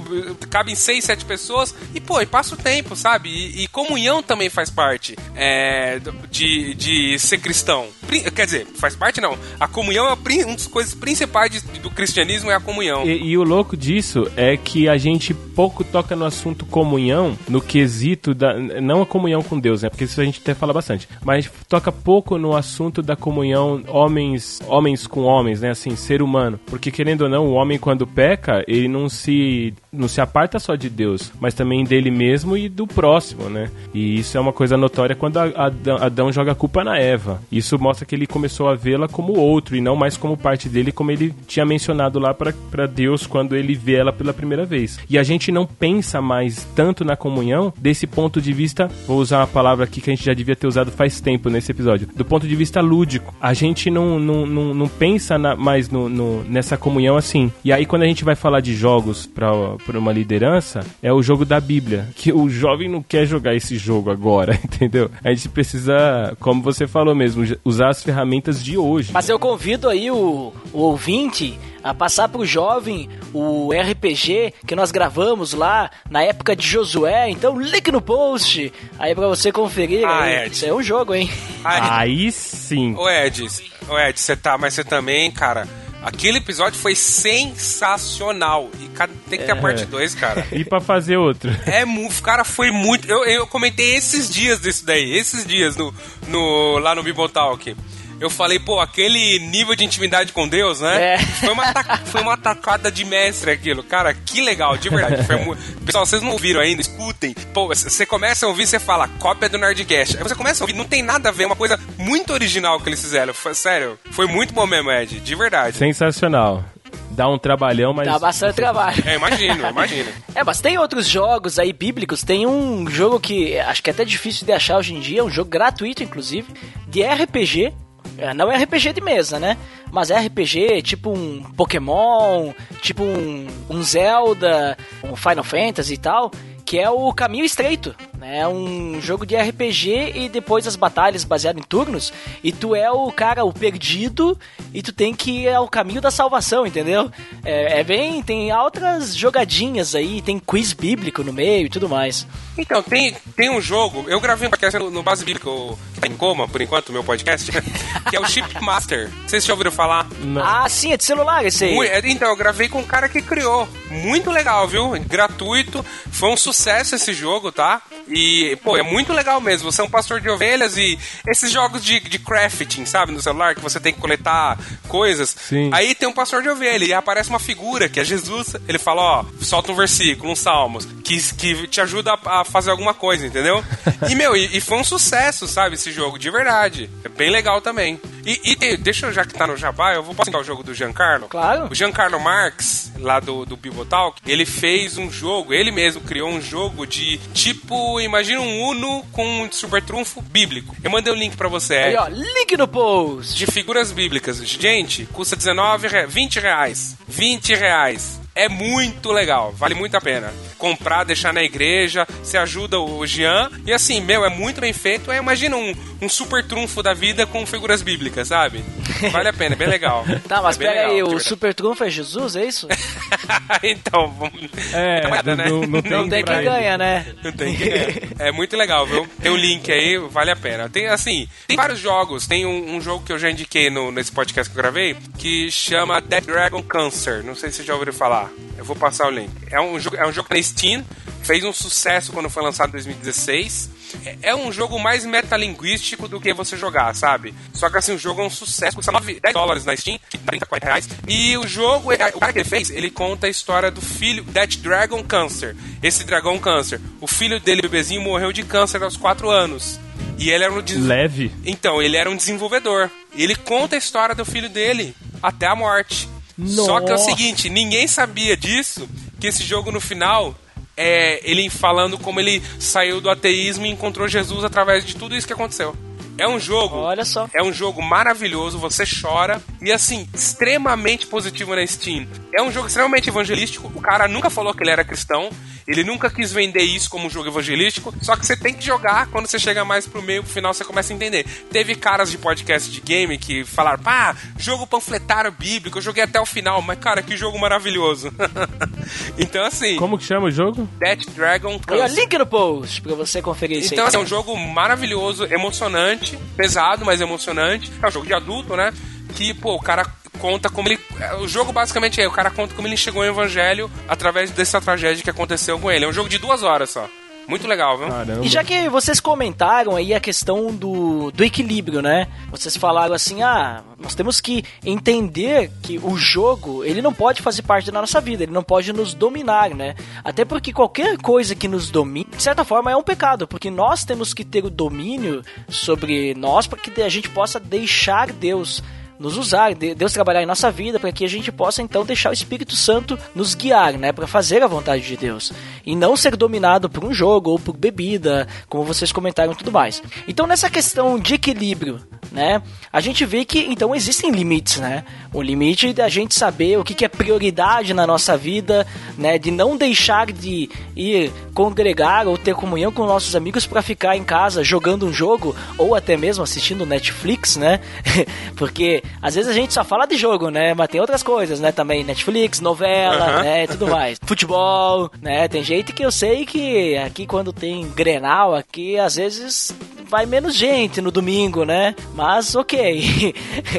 S6: cabem seis, sete pessoas, e pô, e passa o tempo, sabe? E, e comunhão também faz parte é, de, de ser cristão. Quer dizer, faz parte não. A comunhão é uma das coisas principais de- do cristianismo é a comunhão.
S5: E, e o louco disso é que a gente pouco toca no assunto comunhão, no quesito da. Não a comunhão com Deus, né? Porque isso a gente até fala bastante. Mas toca pouco no assunto da comunhão homens, homens com homens, né? Assim, ser humano. Porque querendo ou não, o homem quando peca, ele não se. Não se aparta só de Deus, mas também dele mesmo e do próximo, né? E isso é uma coisa notória quando Adão, Adão joga a culpa na Eva. Isso mostra que ele começou a vê-la como outro e não mais como parte dele, como ele tinha mencionado lá para Deus quando ele vê ela pela primeira vez. E a gente não pensa mais tanto na comunhão desse ponto de vista, vou usar uma palavra aqui que a gente já devia ter usado faz tempo nesse episódio, do ponto de vista lúdico. A gente não, não, não, não pensa na- mais no, no- nessa comunhão assim. E aí quando a gente vai falar de jogos para uma liderança, é o jogo da Bíblia, que o jovem não quer jogar esse jogo agora, entendeu? A gente precisa, como você falou mesmo, usar as ferramentas de hoje.
S4: Mas eu convido aí o, o ouvinte a passar pro jovem o RPG que nós gravamos lá na época de Josué. Então, link no post aí pra você conferir.
S6: Ah. Ed.
S4: Isso é um jogo, hein?
S6: Ai,
S5: Aí sim.
S6: Ô Ed, ô Ed, você tá, mas você também, cara. Aquele episódio foi sensacional. E tem que ter a parte 2, cara.
S5: E pra fazer outro.
S6: É, mu- cara, foi muito. Eu, eu comentei esses dias disso daí, esses dias no, no, lá no Bibotalk. Eu falei, pô, aquele nível de intimidade com Deus, né?
S4: É.
S6: Foi, uma foi uma tacada de mestre aquilo. Cara, que legal, de verdade. Foi mu- Pessoal, vocês não ouviram ainda, escutem. Pô, você começa a ouvir, você fala, cópia do Nerdcast. Aí você começa a ouvir, não tem nada a ver, é uma coisa muito original que eles fizeram. Foi, sério, foi muito bom mesmo, Ed, de verdade.
S5: Sensacional. Dá um trabalhão, mas.
S4: Dá bastante trabalho.
S6: É, imagino, imagino.
S4: É, mas tem outros jogos aí bíblicos. Tem um jogo que acho que é até difícil de achar hoje em dia, um jogo gratuito, inclusive, de RPG. É, Não é RPG de mesa, né? Mas é RPG tipo um Pokémon, tipo um, um Zelda, um Final Fantasy e tal, que é o Caminho Estreito. É um jogo de RPG e depois as batalhas baseadas em turnos. E tu é o cara, o perdido, e tu tem que ir ao caminho da salvação, entendeu? É, é bem. Tem outras jogadinhas aí, tem quiz bíblico no meio e tudo mais.
S6: Então, tem, tem um jogo, eu gravei um podcast no, no Base Bíblico, que tá em coma, por enquanto, meu podcast, que é o Chip Master. Vocês já ouviram falar?
S5: Não.
S4: Ah, sim, é de celular esse aí.
S6: É, Então, eu gravei com um cara que criou. Muito legal, viu? Gratuito. Foi um sucesso esse jogo, tá? E, pô, é muito legal mesmo. Você é um pastor de ovelhas e esses jogos de, de crafting, sabe? No celular, que você tem que coletar coisas.
S5: Sim.
S6: Aí tem um pastor de ovelha e aparece uma figura, que é Jesus. Ele fala, ó, solta um versículo, um salmos, que, que te ajuda a, a fazer alguma coisa, entendeu? e, meu, e, e foi um sucesso, sabe? Esse jogo, de verdade. É bem legal também. E, e deixa eu, já que tá no Jabá, eu vou posso o jogo do Giancarlo?
S4: Claro.
S6: O Giancarlo Marx, lá do, do Bibotalk, ele fez um jogo, ele mesmo criou um jogo de tipo, imagina um Uno com um super trunfo bíblico. Eu mandei o link pra você.
S4: Aí, ó, link no post.
S6: de figuras bíblicas. Gente, custa 19, re- 20 reais. 20 reais. É muito legal, vale muito a pena. Comprar, deixar na igreja, você ajuda o Jean. E assim, meu, é muito bem feito. É, imagina um, um super trunfo da vida com figuras bíblicas, sabe? Vale a pena, é bem legal.
S4: Tá, mas
S6: é
S4: pera
S6: legal,
S4: aí, o super trunfo é Jesus, é isso?
S6: então, vamos.
S5: É,
S6: Dá uma olhada,
S5: não, não tem,
S4: Não tem quem ganha, né?
S6: Não tem que é. É muito legal, viu? Tem o link aí, vale a pena. Tem, assim, tem vários jogos. Tem um, um jogo que eu já indiquei no, nesse podcast que eu gravei, que chama Dead Dragon Cancer. Não sei se vocês já ouviram falar. Eu vou passar o link. É um jogo, é um jogo na Steam, fez um sucesso quando foi lançado em 2016. É- É um jogo mais metalinguístico do que você jogar, sabe? Só que assim, o jogo é um sucesso, custa 9, 10 dólares na Steam, 30, 40 reais. E o jogo, é- o cara que ele fez, ele conta a história do filho, That Dragon Cancer. Esse dragão câncer. O filho dele, bebezinho, morreu de câncer aos 4 anos. E ele era um des-
S5: Leve.
S6: então, ele era um desenvolvedor. Ele conta a história do filho dele até a morte. Só que é o
S5: Nossa.
S6: seguinte, ninguém sabia disso, que esse jogo no final é ele falando como ele saiu do ateísmo e encontrou Jesus através de tudo isso que aconteceu. É um jogo.
S4: Olha só.
S6: É um jogo maravilhoso, você chora e assim, extremamente positivo na Steam. É um jogo extremamente evangelístico. O cara nunca falou que ele era cristão, ele nunca quis vender isso como um jogo evangelístico, só que você tem que jogar quando você chega mais pro meio, pro final você começa a entender. Teve caras de podcast de game que falaram: "Pá, jogo panfletário bíblico, eu joguei até o final, mas cara, que jogo maravilhoso". então assim,
S5: Como que chama o jogo?
S6: Death Dragon
S4: Aí, ó,
S6: Cancer.
S4: link no post pra você conferir isso
S6: Então,
S4: aí.
S6: assim, é um jogo maravilhoso, emocionante, pesado, mas emocionante. É um jogo de adulto, né? Que, pô, o cara conta como ele. O jogo basicamente é: o cara conta como ele chegou ao evangelho através dessa tragédia que aconteceu com ele. É um jogo de duas horas só. Muito legal, viu?
S5: Caramba.
S4: E já que vocês comentaram aí a questão do, do equilíbrio, né? Vocês falaram assim, ah, nós temos que entender que o jogo, ele não pode fazer parte da nossa vida, ele não pode nos dominar, né? Até porque qualquer coisa que nos domine, de certa forma, é um pecado, porque nós temos que ter o domínio sobre nós para que a gente possa deixar Deus nos usar, de- Deus trabalhar em nossa vida para que a gente possa então deixar o Espírito Santo nos guiar, né, para fazer a vontade de Deus e não ser dominado por um jogo ou por bebida, como vocês comentaram e tudo mais. Então nessa questão de equilíbrio, né, a gente vê que então existem limites, né? O limite da gente saber o que que é prioridade na nossa vida, né, de não deixar de ir congregar ou ter comunhão com nossos amigos para ficar em casa jogando um jogo ou até mesmo assistindo Netflix, né? Porque às vezes a gente só fala de jogo, né? Mas tem outras coisas, né? Também Netflix, novela, né? Tudo mais. Futebol, né? Tem gente que eu sei que aqui quando tem Grenal aqui, às vezes vai menos gente no domingo, né? Mas ok.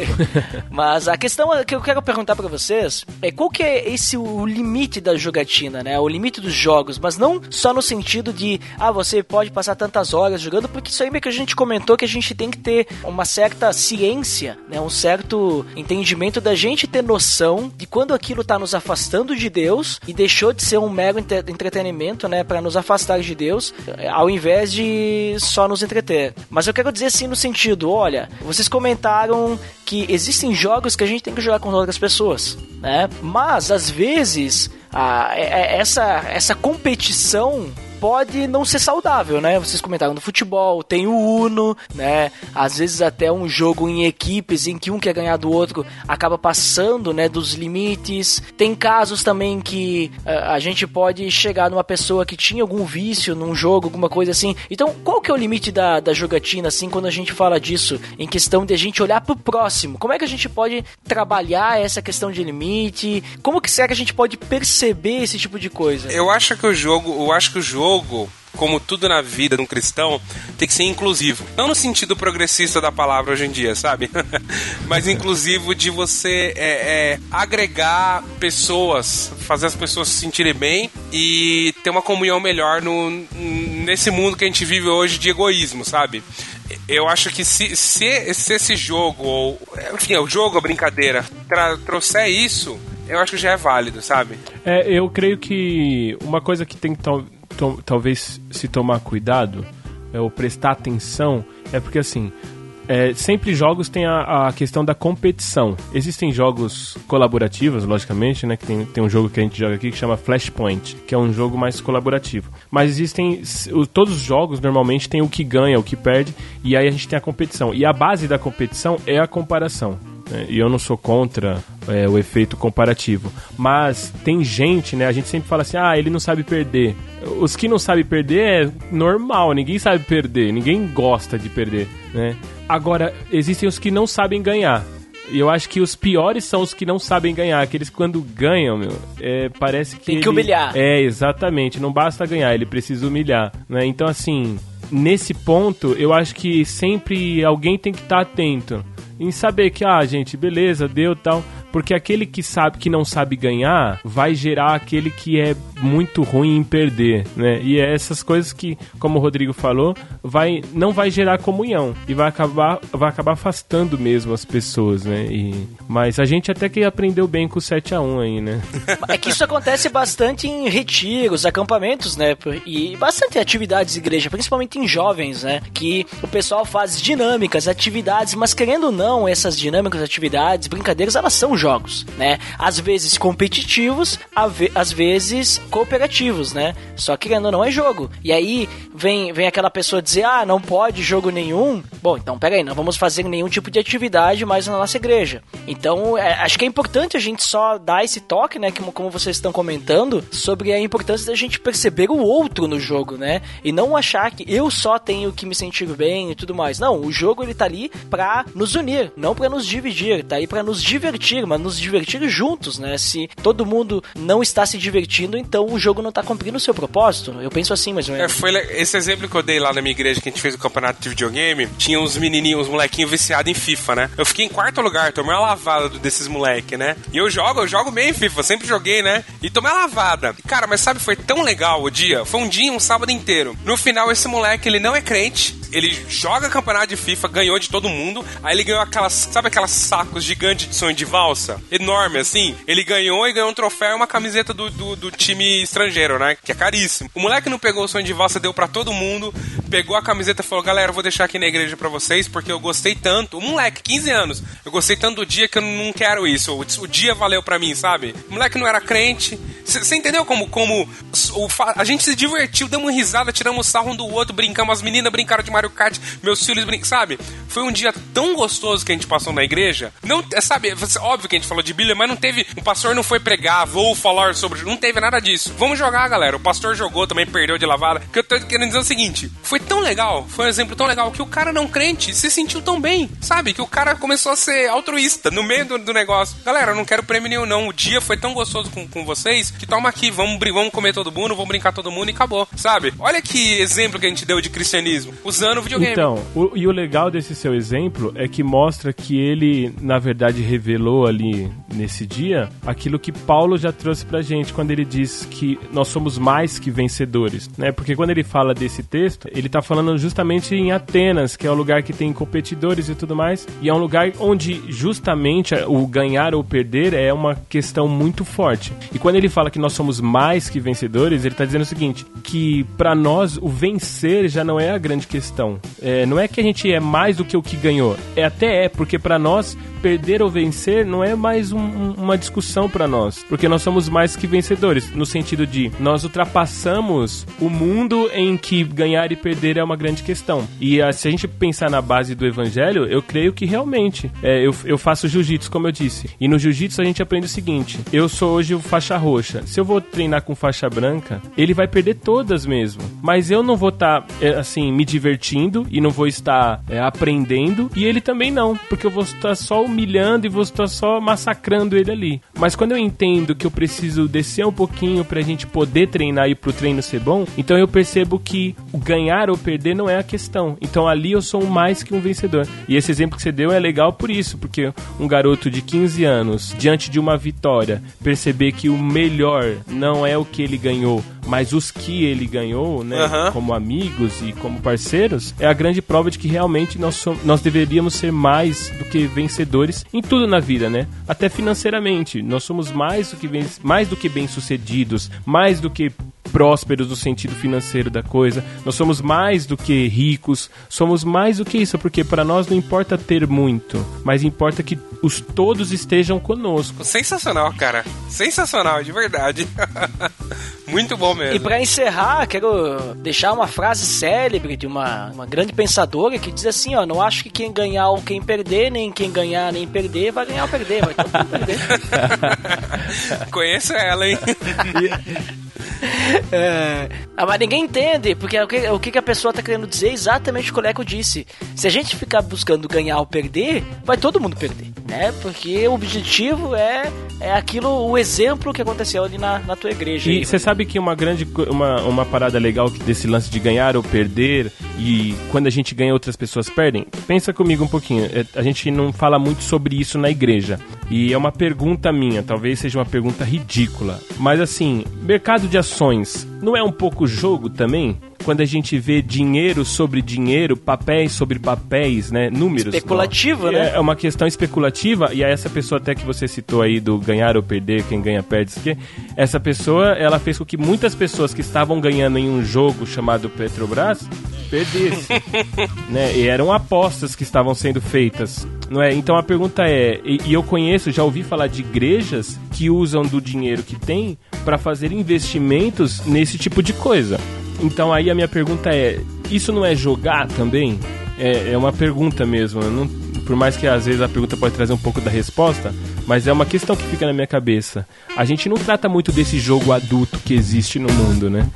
S4: Mas a questão que eu quero perguntar pra vocês é qual que é esse o limite da jogatina, né? O limite dos jogos, mas não só no sentido de ah, você pode passar tantas horas jogando, porque isso aí meio que a gente comentou que a gente tem que ter uma certa ciência, né? Um certo entendimento da gente ter noção de quando aquilo tá nos afastando de Deus e deixou de ser um mero entre- entretenimento, né, para nos afastar de Deus, eh, ao invés de só nos entreter. Mas eu quero dizer assim no sentido, olha, vocês comentaram que existem jogos que a gente tem que jogar com outras pessoas, né? Mas às vezes a- é- é- essa essa competição pode não ser saudável, né? Vocês comentaram do futebol, tem o Uno, né? Às vezes até um jogo em equipes em que um quer ganhar do outro acaba passando, né, dos limites. Tem casos também que uh, a gente pode chegar numa pessoa que tinha algum vício num jogo, alguma coisa assim. Então, qual que é o limite da, da jogatina, assim, quando a gente fala disso? Em questão de a gente olhar pro próximo. Como é que a gente pode trabalhar essa questão de limite? Como que será que a gente pode perceber esse tipo de coisa?
S6: Eu acho que o jogo, eu acho que o jogo como tudo na vida de um cristão, tem que ser inclusivo. Não no sentido progressista da palavra hoje em dia, sabe? Mas inclusivo de você é, é, agregar pessoas, fazer as pessoas se sentirem bem e ter uma comunhão melhor no, nesse mundo que a gente vive hoje de egoísmo, sabe? Eu acho que se, se, se esse jogo, ou enfim, o jogo, a brincadeira, trouxer isso, eu acho que já é válido, sabe?
S5: É, eu creio que uma coisa que tem que talvez se tomar cuidado é, ou prestar atenção é porque assim é, sempre jogos tem a, a, questão da competição. Existem jogos colaborativos, logicamente, né? Que tem, tem um jogo que a gente joga aqui que chama Flashpoint, que é um jogo mais colaborativo. Mas existem. Todos os jogos normalmente tem o que ganha, o que perde, e aí a gente tem a competição. E a base da competição é a comparação. Né? E eu não sou contra é, o efeito comparativo. Mas tem gente, né? A gente sempre fala assim, ah, ele não sabe perder. Os que não sabem perder é normal, ninguém sabe perder, ninguém gosta de perder, né? Agora, existem os que não sabem ganhar. E eu acho que os piores são os que não sabem ganhar. Aqueles que quando ganham, meu, é, parece que.
S4: Tem que
S5: ele...
S4: humilhar.
S5: É, exatamente. Não basta ganhar, ele precisa humilhar. Né? Então, assim, nesse ponto, eu acho que sempre alguém tem que estar tá atento. Em saber que, ah, gente, beleza, deu tal. Porque aquele que sabe que não sabe ganhar vai gerar aquele que é muito ruim em perder, né? E é essas coisas que, como o Rodrigo falou, vai não vai gerar comunhão e vai acabar vai acabar afastando mesmo as pessoas, né? E, mas a gente até que aprendeu bem com o 7 a 1 aí, né?
S4: É que isso acontece bastante em retiros, acampamentos, né? E bastante atividades de igreja, principalmente em jovens, né? Que o pessoal faz dinâmicas, atividades, mas querendo ou não, essas dinâmicas, atividades, brincadeiras, elas são jogos, né? Às vezes competitivos, às vezes cooperativos, né? Só que não é jogo. E aí vem, vem aquela pessoa dizer, ah, não pode jogo nenhum. Bom, então peraí, não vamos fazer nenhum tipo de atividade mais na nossa igreja. Então, é, acho que é importante a gente só dar esse toque, né? Como, como vocês estão comentando, sobre a importância da gente perceber o outro no jogo, né? E não achar que eu só tenho que me sentir bem e tudo mais. Não, o jogo ele tá ali pra nos unir, não para nos dividir, tá aí para nos divertir, mas nos divertir juntos, né? Se todo mundo não está se divertindo, então o jogo não está cumprindo o seu propósito. Eu penso assim, menos.
S6: É, foi esse exemplo que eu dei lá na minha igreja, que a gente fez o campeonato de videogame, tinha uns menininhos, uns molequinhos viciados em FIFA, né? Eu fiquei em quarto lugar, tomei uma lavada desses moleques, né? E eu jogo, eu jogo bem em FIFA, sempre joguei, né? E tomei uma lavada. Cara, mas sabe, foi tão legal o dia. Foi um dia, um sábado inteiro. No final, esse moleque, ele não é crente, ele joga campeonato de FIFA, ganhou de todo mundo. Aí ele ganhou aquelas, sabe aquelas sacos gigantes de sonho de valsa? Enorme, assim. Ele ganhou e ganhou um troféu e uma camiseta do, do, do, time estrangeiro, né? Que é caríssimo. O moleque não pegou o sonho de valsa, deu para todo mundo. Pegou a camiseta e falou: Galera, vou deixar aqui na igreja para vocês porque eu gostei tanto. O moleque, 15 anos, eu gostei tanto do dia que eu não quero isso. O, o dia valeu para mim, sabe? O moleque não era crente. Você entendeu como, como o, a gente se divertiu, uma risada, tiramos sarro um do outro, brincamos, as meninas brincaram de Mario Kart, meus filhos brincam, sabe? Foi um dia tão gostoso que a gente passou na igreja. Não, é, sabe, óbvio que a gente falou de Bíblia, mas não teve, o pastor não foi pregar, vou falar sobre, não teve nada disso. Vamos jogar, galera. O pastor jogou, também perdeu de lavada. Que eu tô querendo dizer o seguinte, foi tão legal, foi um exemplo tão legal que o cara não crente se sentiu tão bem, sabe? Que o cara começou a ser altruísta no meio do, do negócio. Galera, eu não quero prêmio nenhum não. O dia foi tão gostoso com, com vocês que toma aqui, vamos, vamos comer todo mundo, vamos brincar todo mundo e acabou, sabe? Olha que exemplo que a gente deu de cristianismo, usando o videogame.
S5: Então, o, e o legal desse seu exemplo é que mostra que ele, na verdade, revelou ali nesse dia aquilo que Paulo já trouxe pra gente quando ele diz que nós somos mais que vencedores, né? Porque quando ele fala desse texto, ele tá falando justamente em Atenas, que é o lugar que tem competidores e tudo mais, e é um lugar onde justamente o ganhar ou perder é uma questão muito forte. E quando ele fala que nós somos mais que vencedores, ele tá dizendo o seguinte: que para nós o vencer já não é a grande questão. É, não é que a gente é mais do que o que ganhou. É até é, porque para nós perder ou vencer não é mais um, uma discussão para nós, porque nós somos mais que vencedores, no sentido de nós ultrapassamos o mundo em que ganhar e perder é uma grande questão. E a, se a gente pensar na base do evangelho, eu creio que realmente é, eu, eu faço jiu-jitsu, como eu disse, e no jiu-jitsu a gente aprende o seguinte: eu sou hoje o faixa roxa, se eu vou treinar com faixa branca, ele vai perder todas mesmo, mas eu não vou estar tá, é, assim me divertindo e não vou estar é, aprendendo, e ele também não, porque eu vou estar só humilhando e vou estar só massacrando ele ali. Mas quando eu entendo que eu preciso descer um pouquinho pra gente poder treinar e pro treino ser bom, então eu percebo que ganhar ou perder não é a questão. Então ali eu sou mais que um vencedor. E esse exemplo que você deu é legal por isso, porque um garoto de 15 anos, diante de uma vitória, perceber que o melhor não é o que ele ganhou, mas os que ele ganhou, né, como amigos e como parceiros, é a grande prova de que realmente nós, som- nós deveríamos ser mais do que vencedores em tudo na vida, né? Até financeiramente, nós somos mais do que mais do que bem-sucedidos, mais do que prósperos no sentido financeiro da coisa. Nós somos mais do que ricos, somos mais do que isso, porque para nós não importa ter muito, mas importa que os todos estejam conosco.
S6: Sensacional, cara. Sensacional, de verdade. Muito bom mesmo.
S4: E pra encerrar, quero deixar uma frase célebre de uma, uma grande pensadora que diz assim, ó, não acho que quem ganhar ou quem perder, nem quem ganhar nem perder, vai ganhar ou perder, vai todo mundo perder.
S6: Conheço ela, hein?
S4: É, ah, mas ninguém entende, porque o que, o que a pessoa tá querendo dizer é exatamente o que o Leco disse. Se a gente ficar buscando ganhar ou perder, vai todo mundo perder, né? Porque o objetivo é, é aquilo, o exemplo que aconteceu ali na, na tua igreja.
S5: E você sabe que uma grande uma, uma parada legal que- desse lance de ganhar ou perder e quando a gente ganha outras pessoas perdem? Pensa comigo um pouquinho. É, A gente não fala muito sobre isso na igreja. E é uma pergunta minha, talvez seja uma pergunta ridícula. Mas assim, mercado de ações Davis. Não é um pouco jogo também? Quando a gente vê dinheiro sobre dinheiro, papéis sobre papéis, né? Números.
S4: Especulativo,
S5: É-
S4: né?
S5: É uma questão especulativa, e aí essa pessoa até que você citou aí do ganhar ou perder, quem ganha perde, isso aqui, essa pessoa, ela fez com que muitas pessoas que estavam ganhando em um jogo chamado Petrobras perdessem, né? E eram apostas que estavam sendo feitas, não é? Então a pergunta é, e, e eu conheço, já ouvi falar de igrejas que usam do dinheiro que tem para fazer investimentos nesse tipo de coisa. Então aí a minha pergunta é, isso não é jogar também? É, é uma pergunta mesmo. não- por mais que às vezes a pergunta pode trazer um pouco da resposta, mas é uma questão que fica na minha cabeça. A gente não trata muito desse jogo adulto que existe no mundo, né?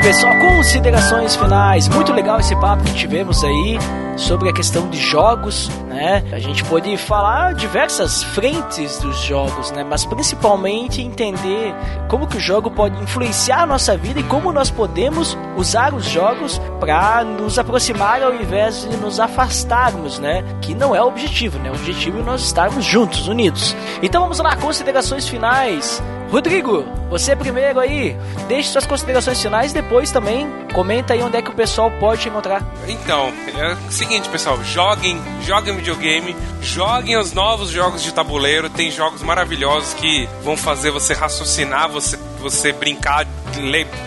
S4: Pessoal, considerações finais. Muito legal esse papo que tivemos aí sobre a questão de jogos, né? A gente pode falar diversas frentes dos jogos, né? Mas principalmente entender como que o jogo pode influenciar a nossa vida e como nós podemos usar os jogos para nos aproximar ao invés de nos afastarmos, né? Que não é o objetivo, né? O objetivo é nós estarmos juntos, unidos. Então vamos lá, considerações finais. Rodrigo, você primeiro aí, deixe suas considerações finais, depois também comenta aí onde é que o pessoal pode te encontrar.
S6: Então, é o seguinte, pessoal, joguem, joguem videogame, joguem os novos jogos de tabuleiro, tem jogos maravilhosos que vão fazer você raciocinar, você, você brincar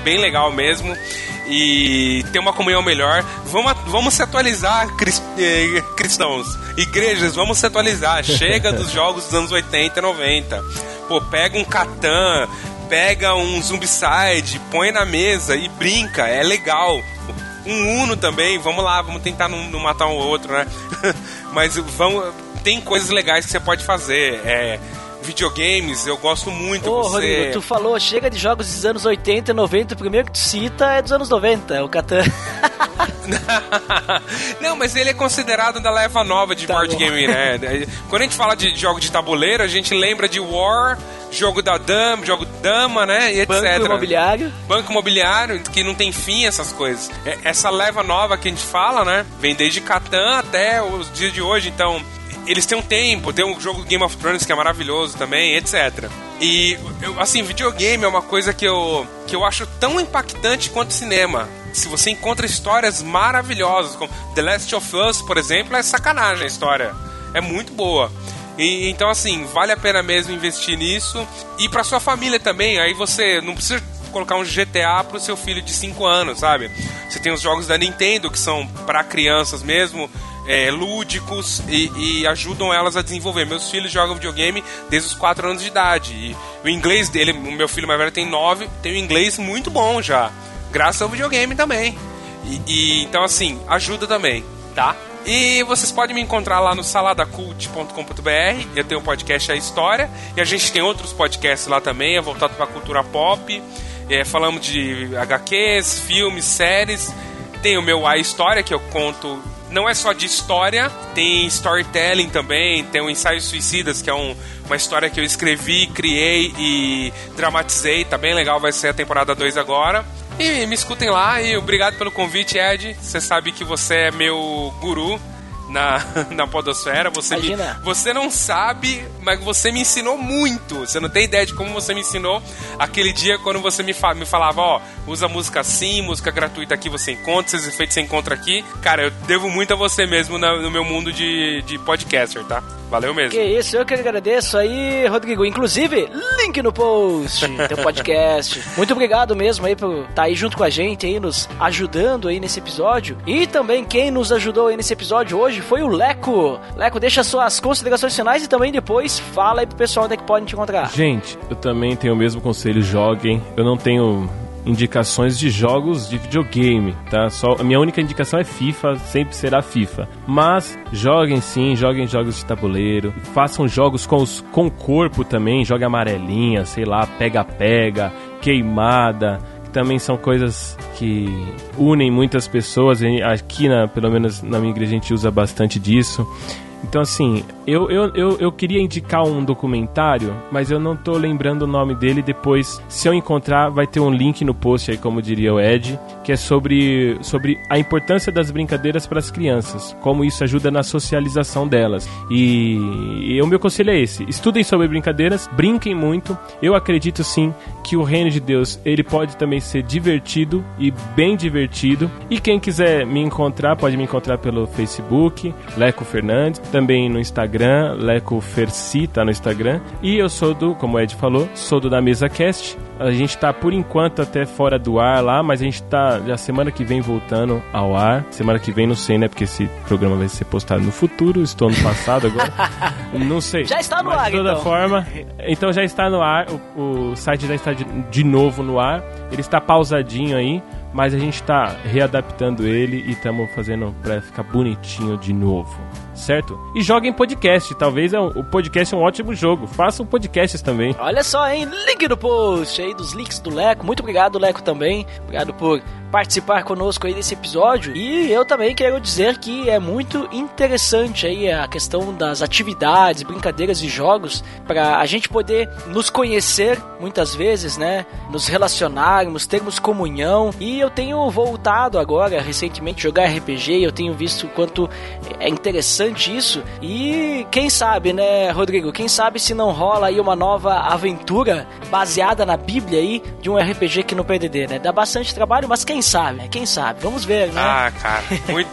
S6: bem legal mesmo e ter uma comunhão melhor. Vamos, vamos se atualizar, cris- eh, cristãos. Igrejas, vamos se atualizar. Chega dos jogos dos anos 80 e 90. Pô, pega um Catan, pega um Zombicide, põe na mesa e brinca, é legal. Um Uno também, vamos lá, vamos tentar não, não matar um outro, né? Mas vamos, tem coisas legais que você pode fazer. É, videogames, eu gosto muito.
S4: Ô,
S6: você...
S4: Rodrigo, tu falou, chega de jogos dos anos 80 e 90, o primeiro que tu cita é dos anos 90, é o Catan.
S6: Não, mas ele é considerado da leva nova de
S4: Tá
S6: board
S4: bom.
S6: game, né? Quando a gente fala de jogo de tabuleiro, a gente lembra de War, jogo da dama, jogo dama, né? E etc.
S4: Banco imobiliário.
S6: Banco imobiliário, que não tem fim essas coisas. É- Essa leva nova que a gente fala, né? Vem desde Catan até os dias de hoje, então eles têm um tempo, tem um jogo Game of Thrones que é maravilhoso também, etc. E, eu, assim, videogame é uma coisa que eu, que eu acho tão impactante quanto cinema. Se você encontra histórias maravilhosas, como The Last of Us, por exemplo, é sacanagem a história. É muito boa. E, então, assim, vale a pena mesmo investir nisso. E pra sua família também, aí você não precisa colocar um GTA pro seu filho de 5 anos, sabe? Você tem os jogos da Nintendo que são para crianças mesmo, é, lúdicos e, e, ajudam elas a desenvolver. Meus filhos jogam videogame desde os 4 anos de idade. E o inglês dele, o meu filho mais velho tem 9, tem um inglês muito bom já. Graças ao videogame também. E, e então, assim, ajuda também, tá? E vocês podem me encontrar lá no saladacult.com.br. Eu tenho um podcast A História. E a gente tem outros podcasts lá também, é voltado para cultura pop. É, falamos de HQs, filmes, séries. Tem o meu A História, que eu conto. Não é só de história, tem storytelling também, tem o Ensaios Suicidas, que é um, uma história que eu escrevi, criei e dramatizei, tá bem legal, vai ser a temporada 2 agora. E me escutem lá e obrigado pelo convite, Ed. Você sabe que você é meu guru na, na podosfera. Você, me, você não sabe, mas você me ensinou muito. Você não tem ideia de como você me ensinou aquele dia quando você me, fa me falava, ó, usa música assim, música gratuita aqui você encontra, esses efeitos você encontra aqui. Cara, eu devo muito a você mesmo na, no meu mundo de, de podcaster, tá? Valeu mesmo.
S4: Que isso, eu que agradeço aí, Rodrigo. Inclusive, link no post, teu podcast. Muito obrigado mesmo aí por estar tá aí junto com a gente aí, nos ajudando aí nesse episódio. E também quem nos ajudou aí nesse episódio hoje foi o Leco. Leco, deixa suas considerações finais e também depois fala aí pro pessoal onde é que podem te encontrar.
S5: Gente, eu também tenho o mesmo conselho, joguem. Eu não tenho indicações de jogos de videogame, tá? Só a minha única indicação é FIFA, sempre será FIFA. Mas joguem sim, joguem jogos de tabuleiro, façam jogos com os com corpo também, jogue amarelinha, sei lá, pega-pega, queimada, que também são coisas que unem muitas pessoas. Aqui, na, pelo menos na minha igreja, a gente usa bastante disso. Então, assim, eu, eu, eu, eu, queria indicar um documentário, mas eu não tô lembrando o nome dele. Depois, se eu encontrar, vai ter um link no post aí, como diria o Ed, que é sobre, sobre a importância das brincadeiras para as crianças, como isso ajuda na socialização delas. E, e o meu conselho é esse: estudem sobre brincadeiras, brinquem muito. Eu acredito sim que o reino de Deus ele pode também ser divertido e bem divertido. E quem quiser me encontrar, pode me encontrar pelo Facebook, Leco Fernandes também no Instagram, Leco Ferci, tá no Instagram. E eu sou do, como o Ed falou, sou do da Mesa Cast. A gente tá por enquanto até fora do ar lá, mas a gente tá já semana que vem voltando ao ar. Semana que vem não sei, né? Porque esse programa vai ser postado no futuro, estou no passado agora. não sei.
S4: Já está no
S5: mas
S4: ar,
S5: de toda
S4: então.
S5: forma. Então já está no ar, o, o site já está de, de novo no ar. Ele está pausadinho aí mas a gente está readaptando ele e estamos fazendo para ficar bonitinho de novo certo? E joguem podcast, talvez é um, o podcast é um ótimo jogo. Façam podcasts também.
S4: Olha só, hein? Link no post aí dos links do Leco. Muito obrigado, Leco, também. Obrigado por participar conosco aí desse episódio. E eu também quero dizer que é muito interessante aí a questão das atividades, brincadeiras e jogos para a gente poder nos conhecer muitas vezes, né? Nos relacionarmos, termos comunhão. E eu tenho voltado agora recentemente jogar RPG, eu tenho visto o quanto é interessante isso. E quem sabe, né, Rodrigo? Quem sabe se não rola aí uma nova aventura baseada na Bíblia aí de um RPG aqui no PDD, né? Dá bastante trabalho, mas quem sabe, né? Quem sabe? Vamos ver, né?
S6: Ah, cara, muito,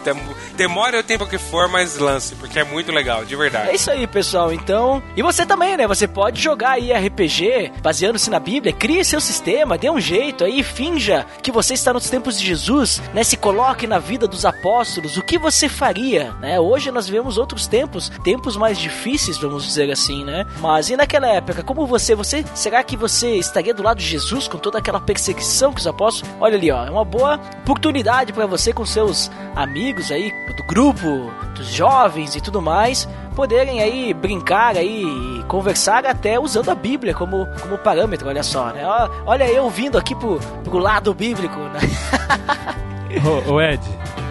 S6: demora o tempo que for, mas lance, porque é muito legal, de verdade.
S4: É isso aí, pessoal. Então, e você também, né? Você pode jogar aí RPG baseando-se na Bíblia, crie seu sistema, dê um jeito aí, finja que você está nos tempos de Jesus, né? Se coloque na vida dos apóstolos, o que você faria, né? Hoje nós vemos outros tempos, tempos mais difíceis, vamos dizer assim, né? Mas e naquela época, como você, você, será que você estaria do lado de Jesus com toda aquela perseguição que os apóstolos? Olha ali, ó, é uma boa oportunidade para você com seus amigos aí do grupo, dos jovens e tudo mais, poderem aí brincar aí e conversar até usando a Bíblia como, como parâmetro, olha só, né? Olha eu vindo aqui pro, pro lado bíblico, né?
S5: ô, ô, Ed,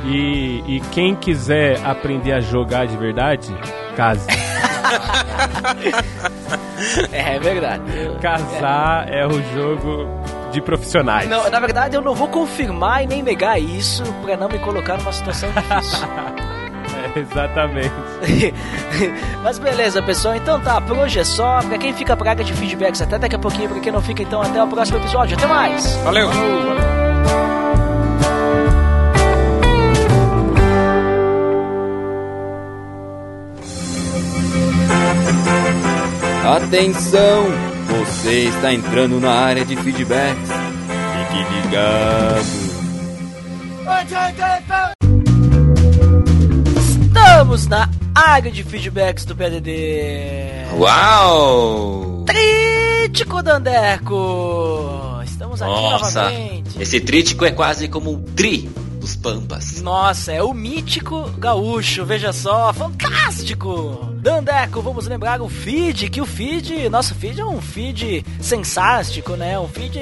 S5: e, e quem quiser aprender a jogar de verdade, case.
S4: é, é verdade.
S5: Casar é. é o jogo de profissionais.
S4: Não, na verdade, eu não vou confirmar e nem negar isso pra não me colocar numa situação difícil.
S5: Exatamente.
S4: Mas beleza, pessoal. Então tá, por hoje é só. Pra quem fica praga de feedbacks, até daqui a pouquinho. Pra quem não fica, então até o próximo episódio. Até mais!
S6: Valeu!
S7: Atenção! Você está entrando na área de feedbacks. Fique ligado.
S4: Estamos na área de feedbacks do PDD.
S3: Uau!
S4: Trítico Dandeco! Estamos aqui
S3: Nossa,
S4: novamente.
S3: esse trítico é quase como um tri dos Pampas.
S4: Nossa, é o mítico gaúcho, veja só, fantástico! Dandeco, vamos lembrar o feed, que o feed, nosso feed é um feed sensástico, né? Um feed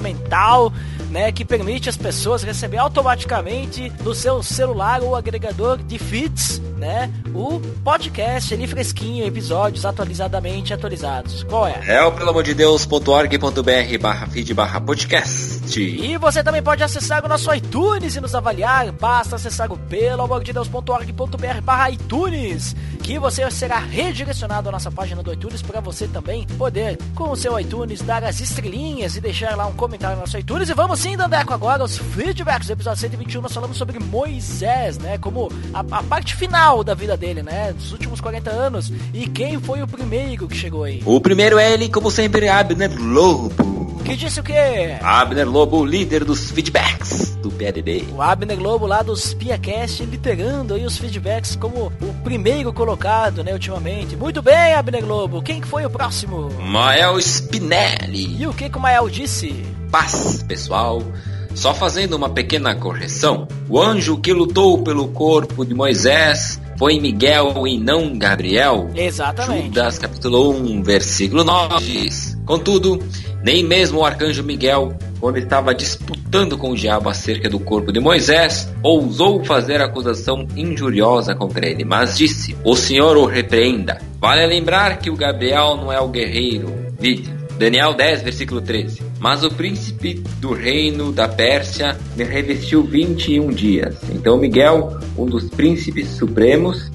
S4: mental, né? Que permite as pessoas receber automaticamente no seu celular ou agregador de feeds, né? O podcast ali fresquinho, episódios atualizadamente atualizados. Qual é?
S3: É o pelo amor de Deus.org.br barra feed barra podcast.
S4: E você também pode acessar o nosso iTunes e nos avaliar. Basta acessar o pelo amor de Deus.org.br barra iTunes, que você será redirecionado à nossa página do iTunes para você também poder, com o seu iTunes, dar as estrelinhas e deixar lá um comentário no nosso iTunes. E vamos sim, Dandeco, agora os feedbacks do episódio 121. Nós falamos sobre Moisés, né? Como a, a parte final da vida dele, né? Dos últimos 40 anos. E quem foi o primeiro que chegou aí?
S3: O primeiro é ele, como sempre, Abner Lobo.
S4: Que disse o quê?
S3: Abner Lobo, líder dos feedbacks do PDD.
S4: O Abner Globo lá dos PiaCast liderando aí os feedbacks como o primeiro colocado, né, ultimamente. Muito bem, Abner Globo. Quem que foi o próximo?
S3: Mael Spinelli.
S4: E o que que o Mael disse?
S3: Paz, pessoal. Só fazendo uma pequena correção. O anjo que lutou pelo corpo de Moisés foi Miguel e não Gabriel.
S4: Exatamente.
S3: Judas capítulo 1, versículo 9 diz: Contudo, nem mesmo o arcanjo Miguel, quando estava disputando com o diabo acerca do corpo de Moisés, ousou fazer acusação injuriosa contra ele, mas disse: O Senhor o repreenda. Vale lembrar que o Gabriel não é o guerreiro. Vide, Daniel 10, versículo 13. Mas o príncipe do reino da Pérsia me revestiu 21 dias. Então Miguel, um dos príncipes supremos,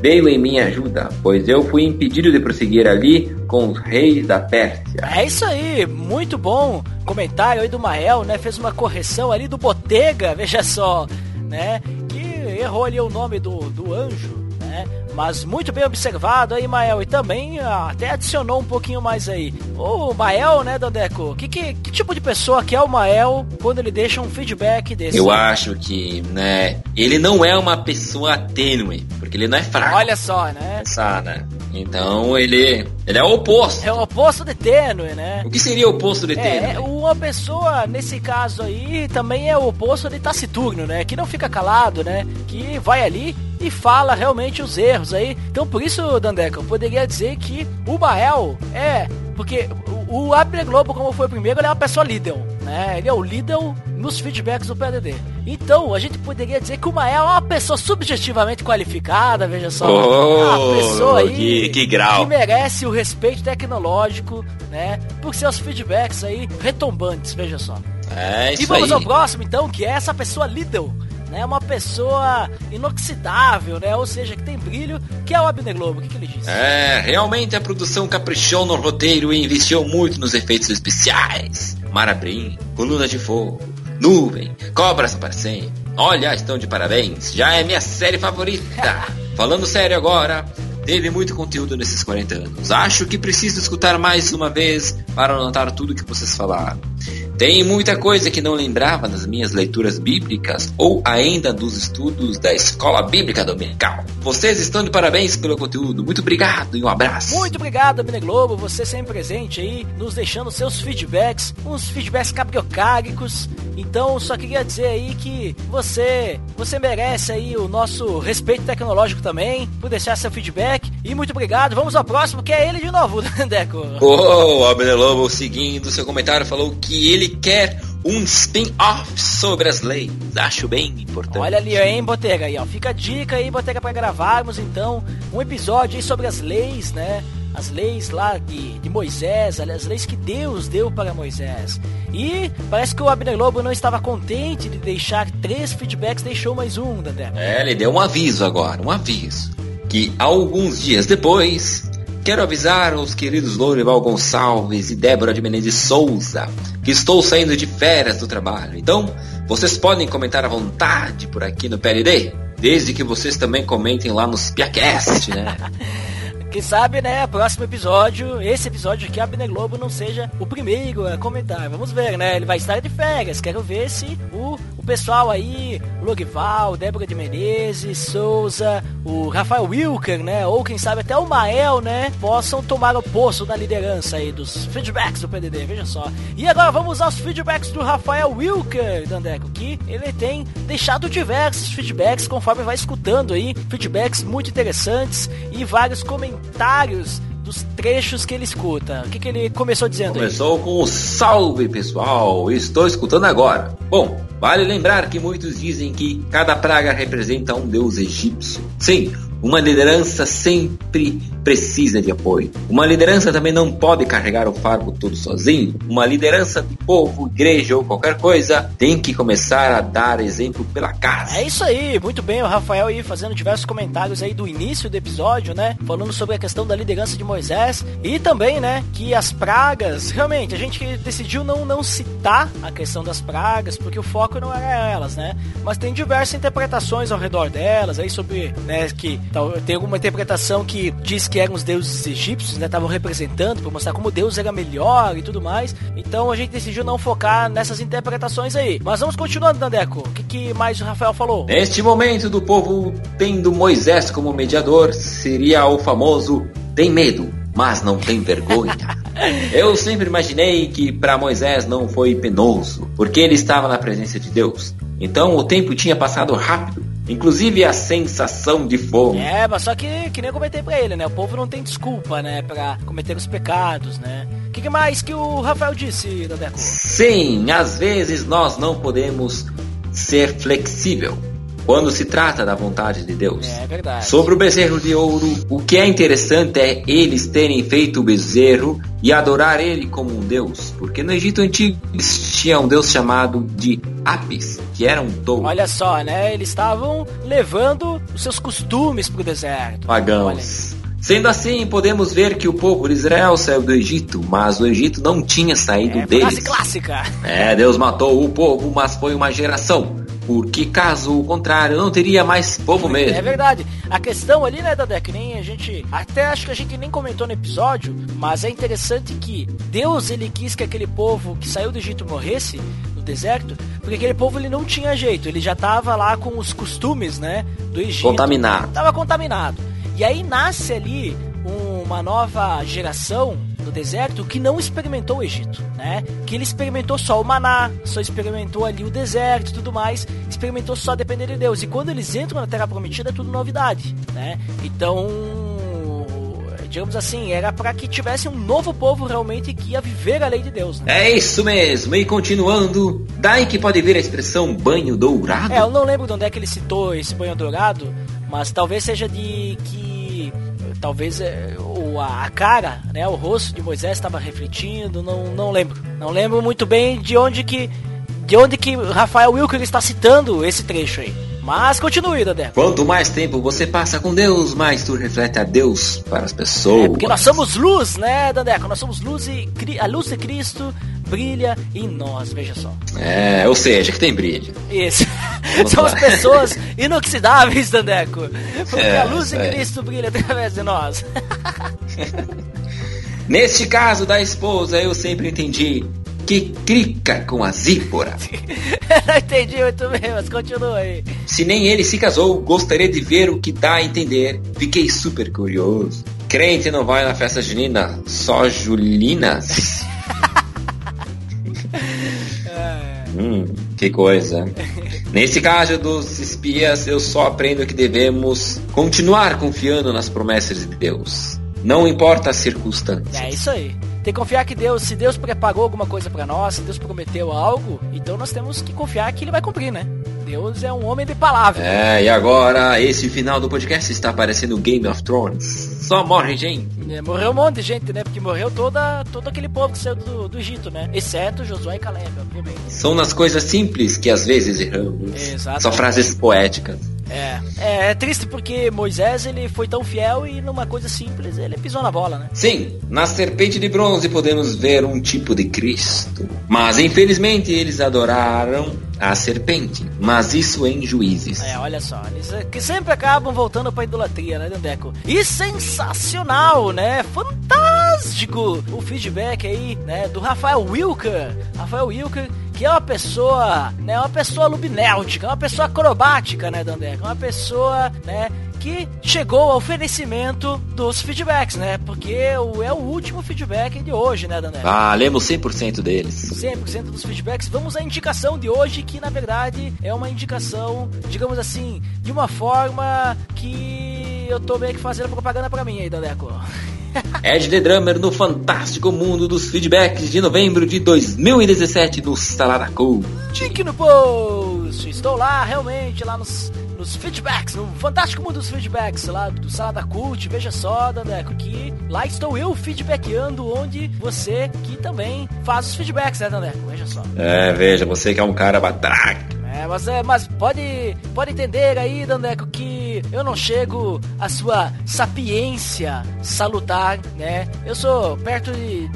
S3: veio em minha ajuda, pois eu fui impedido de prosseguir ali com os reis da Pérsia.
S4: É isso aí, muito bom comentário aí do Mael, né? Fez uma correção ali do Botega, veja só, né? Que errou ali o nome do, do anjo, né? Mas muito bem observado aí, Mael. E também ah, até adicionou um pouquinho mais aí. O Mael, né, Dandeco? Que, que, que tipo de pessoa que é o Mael quando ele deixa um feedback desse?
S3: Eu acho que, né, ele não é uma pessoa tênue, porque ele não é fraco.
S4: Olha só, né?
S3: Pensar, né? Então ele, ele é o oposto.
S4: É o oposto de tênue, né?
S3: O que seria o oposto de
S4: É,
S3: tênue?
S4: uma pessoa, nesse caso aí, também é o oposto de taciturno, né? Que não fica calado, né? Que vai ali e fala realmente os erros aí. Então, por isso, Dandeca, eu poderia dizer que o Bael é. Porque o, o Abner Globo, como foi o primeiro, ele é uma pessoa líder, né? Ele é o líder nos feedbacks do PDD. Então, a gente poderia dizer que o Mael é uma pessoa subjetivamente qualificada, veja só.
S3: Oh,
S4: uma pessoa aí
S3: que- que grau.
S4: que merece o respeito tecnológico, né? Por seus feedbacks aí retombantes, veja só.
S3: É
S4: E
S3: isso
S4: vamos
S3: aí.
S4: ao próximo, então, que é essa pessoa Lidl, né? Uma pessoa inoxidável, né? Ou seja, que tem brilho, que é o Abner Globo. O que, que ele disse?
S3: É, realmente a produção caprichou no roteiro e investiu muito nos efeitos especiais. Marabrim, coluna de fogo, nuvem, cobras aparecendo. Olha, estão de parabéns. Já é minha série favorita. Falando sério agora, teve muito conteúdo nesses 40 anos. Acho que preciso escutar mais uma vez para anotar tudo que vocês falaram. Tem muita coisa que não lembrava nas minhas leituras bíblicas ou ainda dos estudos da escola bíblica dominical. Vocês estão de parabéns pelo conteúdo. Muito obrigado e um abraço.
S4: Muito obrigado, Abner Globo, você sempre presente aí, nos deixando seus feedbacks, uns feedbacks cabriocágicos. Então, só queria dizer aí que você, você merece aí o nosso respeito tecnológico também, por deixar seu feedback. E muito obrigado. Vamos ao próximo, que é ele de novo, Deco.
S3: Oh, o Abner Lobo, seguindo seu comentário, falou que ele quer um spin-off sobre as leis. Acho bem importante.
S4: Olha ali, hein, Botega aí, ó. Fica a dica aí, Botega, pra gravarmos então um episódio aí sobre as leis, né? as leis lá de, de Moisés, as leis que Deus deu para Moisés. E parece que o Abner Lobo não estava contente de deixar três feedbacks, deixou mais um, Dandé.
S3: É, ele deu um aviso agora, um aviso. Que alguns dias depois, quero avisar os queridos Lourival Gonçalves e Débora de Menezes Souza que estou saindo de férias do trabalho. Então, vocês podem comentar à vontade por aqui no PLD, desde que vocês também comentem lá nos Piacast, né?
S4: Quem sabe, né, próximo episódio, esse episódio aqui, a Abner Globo não seja o primeiro a comentar. Vamos ver, né? Ele vai estar de férias. Quero ver se o, o pessoal aí, Logival, Débora de Menezes, Souza, o Rafael Wilker, né? Ou quem sabe até o Mael, né? Possam tomar o posto da liderança aí dos feedbacks do PDD, veja só. E agora vamos aos feedbacks do Rafael Wilker, Dandeco, que ele tem deixado diversos feedbacks conforme vai escutando aí. Feedbacks muito interessantes e vários comentários dos trechos que ele escuta. O que, que ele começou dizendo
S3: Começou aí? com salve pessoal, estou escutando agora. Bom, vale lembrar que muitos dizem que cada praga representa um deus egípcio. Sim, uma liderança sempre precisa de apoio. Uma liderança também não pode carregar o fardo todo sozinho. Uma liderança de povo, igreja ou qualquer coisa tem que começar a dar exemplo pela casa.
S4: É isso aí, muito bem, o Rafael aí fazendo diversos comentários aí do início do episódio, né? Falando sobre a questão da liderança de Moisés e também, né, que as pragas, realmente, a gente decidiu não, não citar a questão das pragas, porque o foco não era elas, né? Mas tem diversas interpretações ao redor delas, aí sobre, né, que tem alguma interpretação que diz que eram os deuses egípcios, né? Estavam representando para mostrar como Deus era melhor e tudo mais. Então a gente decidiu não focar nessas interpretações aí. Mas vamos continuando, Dandeco. O que, que mais o Rafael falou?
S3: Neste momento do povo tendo Moisés como mediador, seria o famoso tem medo, mas não tem vergonha. Eu sempre imaginei que para Moisés não foi penoso, porque ele estava na presença de Deus. Então o tempo tinha passado rápido Inclusive a sensação de fome.
S4: É, mas só que, que nem eu comentei pra ele, né? O povo não tem desculpa, né? Pra cometer os pecados, né? O que, que, mais que o Rafael disse, Dadeco?
S3: Sim, às vezes nós não podemos ser flexível quando se trata da vontade de Deus.
S4: É verdade.
S3: Sobre o bezerro de ouro, o que é interessante é eles terem feito o bezerro e adorar ele como um deus, porque no Egito antigo existia um deus chamado de Apis, que era um touro.
S4: Olha só, né? Eles estavam levando os seus costumes para o deserto.
S3: Pagãos. Sendo assim, podemos ver que o povo de Israel saiu do Egito, mas o Egito não tinha saído
S4: é,
S3: deles.
S4: Frase clássica.
S3: É, Deus matou o povo, mas foi uma geração. Porque caso o contrário, não teria mais povo mesmo.
S4: É verdade. A questão ali, né, Dadé, que nem a gente. Até acho que a gente nem comentou no episódio, mas é interessante que Deus ele quis que aquele povo que saiu do Egito morresse no deserto, porque aquele povo ele não tinha jeito, ele já estava lá com os costumes, né, do Egito.
S3: Contaminado.
S4: Tava contaminado. E aí nasce ali uma nova geração do deserto que não experimentou o Egito, né? Que ele experimentou só o maná, só experimentou ali o deserto e tudo mais, experimentou só depender de Deus. E quando eles entram na Terra Prometida é tudo novidade, né? Então, digamos assim, era para que tivesse um novo povo realmente que ia viver a lei de Deus.
S3: Né? É isso mesmo. E continuando, daí que pode vir a expressão banho dourado.
S4: É, eu não lembro de onde é que ele citou esse banho dourado, mas talvez seja de que talvez é, o, a, cara, né, o rosto de Moisés estava refletindo, não, não lembro. Não lembro muito bem de onde que de onde que Rafael Wilker está citando esse trecho aí. Mas continue, Dadé.
S3: Quanto mais tempo você passa com Deus, mais tu reflete a Deus para as pessoas. É
S4: porque nós somos luz, né, Dandeco? Nós somos luz e a luz de Cristo brilha em nós, veja só.
S3: É, ou seja, que tem brilho.
S4: Isso. Somos pessoas inoxidáveis, Dandeco. Porque é, a luz de Cristo brilha através de nós.
S3: Neste caso da esposa, eu sempre entendi que crica com a zípora.
S4: Não entendi muito bem, mas continua aí.
S3: Se nem ele se casou, gostaria de ver o que dá a entender. Fiquei super curioso. Crente não vai na festa junina, só julinas. Hum, que coisa. Nesse caso dos espias, eu só aprendo que devemos continuar confiando nas promessas de Deus. Não importa as circunstâncias.
S4: É isso aí. Tem que confiar que Deus, se Deus preparou alguma coisa para nós, se Deus prometeu algo, então nós temos que confiar que Ele vai cumprir, né? Deus é um homem de palavra.
S3: É, e agora esse final do podcast está parecendo Game of Thrones. Só morre gente.
S4: É, morreu um monte de gente, né? Porque morreu toda, todo aquele povo que saiu do, do Egito, né? Exceto Josué e Caleb, obviamente.
S3: São nas coisas simples que às vezes erramos.
S4: Exato.
S3: São frases poéticas.
S4: É, é, é triste porque Moisés ele foi tão fiel e numa coisa simples ele pisou na bola, né?
S3: Sim, na serpente de bronze podemos ver um tipo de Cristo. Mas infelizmente eles adoraram a serpente. Mas isso em juízes.
S4: É, olha só, eles é, que sempre acabam voltando pra idolatria, né, Dandeco? E sensacional, né? Fantástico o feedback aí, né, do Rafael Wilker. Rafael Wilker que é uma pessoa, né, uma pessoa lubinéutica, uma pessoa acrobática, né, Dandeco? Uma pessoa, né, que chegou ao oferecimento dos feedbacks, né? Porque é o último feedback de hoje, né, Dandeco?
S3: Ah, lemos 100% deles.
S4: 100% dos feedbacks. Vamos à indicação de hoje, que na verdade é uma indicação, digamos assim, de uma forma que eu tô meio que fazendo propaganda pra mim aí, Dandeco.
S3: Ed The Drummer no fantástico mundo dos feedbacks de novembro de 2017 no Salada Cult.
S4: Link no post! Estou lá, realmente, lá nos, nos feedbacks, no fantástico mundo dos feedbacks, lá do Salada Cult. Veja só, Dandeco, que lá estou eu feedbackando, onde você que também faz os feedbacks, né, Dandeco? Veja só.
S3: É, veja, você que é um cara batraque.
S4: É, mas, é, mas pode, pode entender aí, Dandeco, que eu não chego à sua sapiência salutar, né? Eu sou perto de,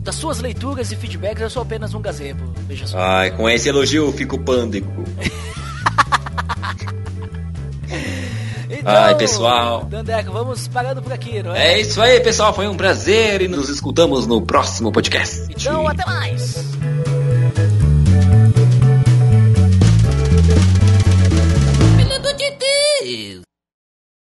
S4: das suas leituras e feedbacks, eu sou apenas um gazebo. Veja só.
S3: Ai, com esse elogio eu fico pânico.
S4: Então,
S3: Ai, pessoal.
S4: Dandeco, vamos parando por aqui, não é?
S3: É isso aí, pessoal. Foi um prazer e nos escutamos no próximo podcast.
S4: Então, até mais! is.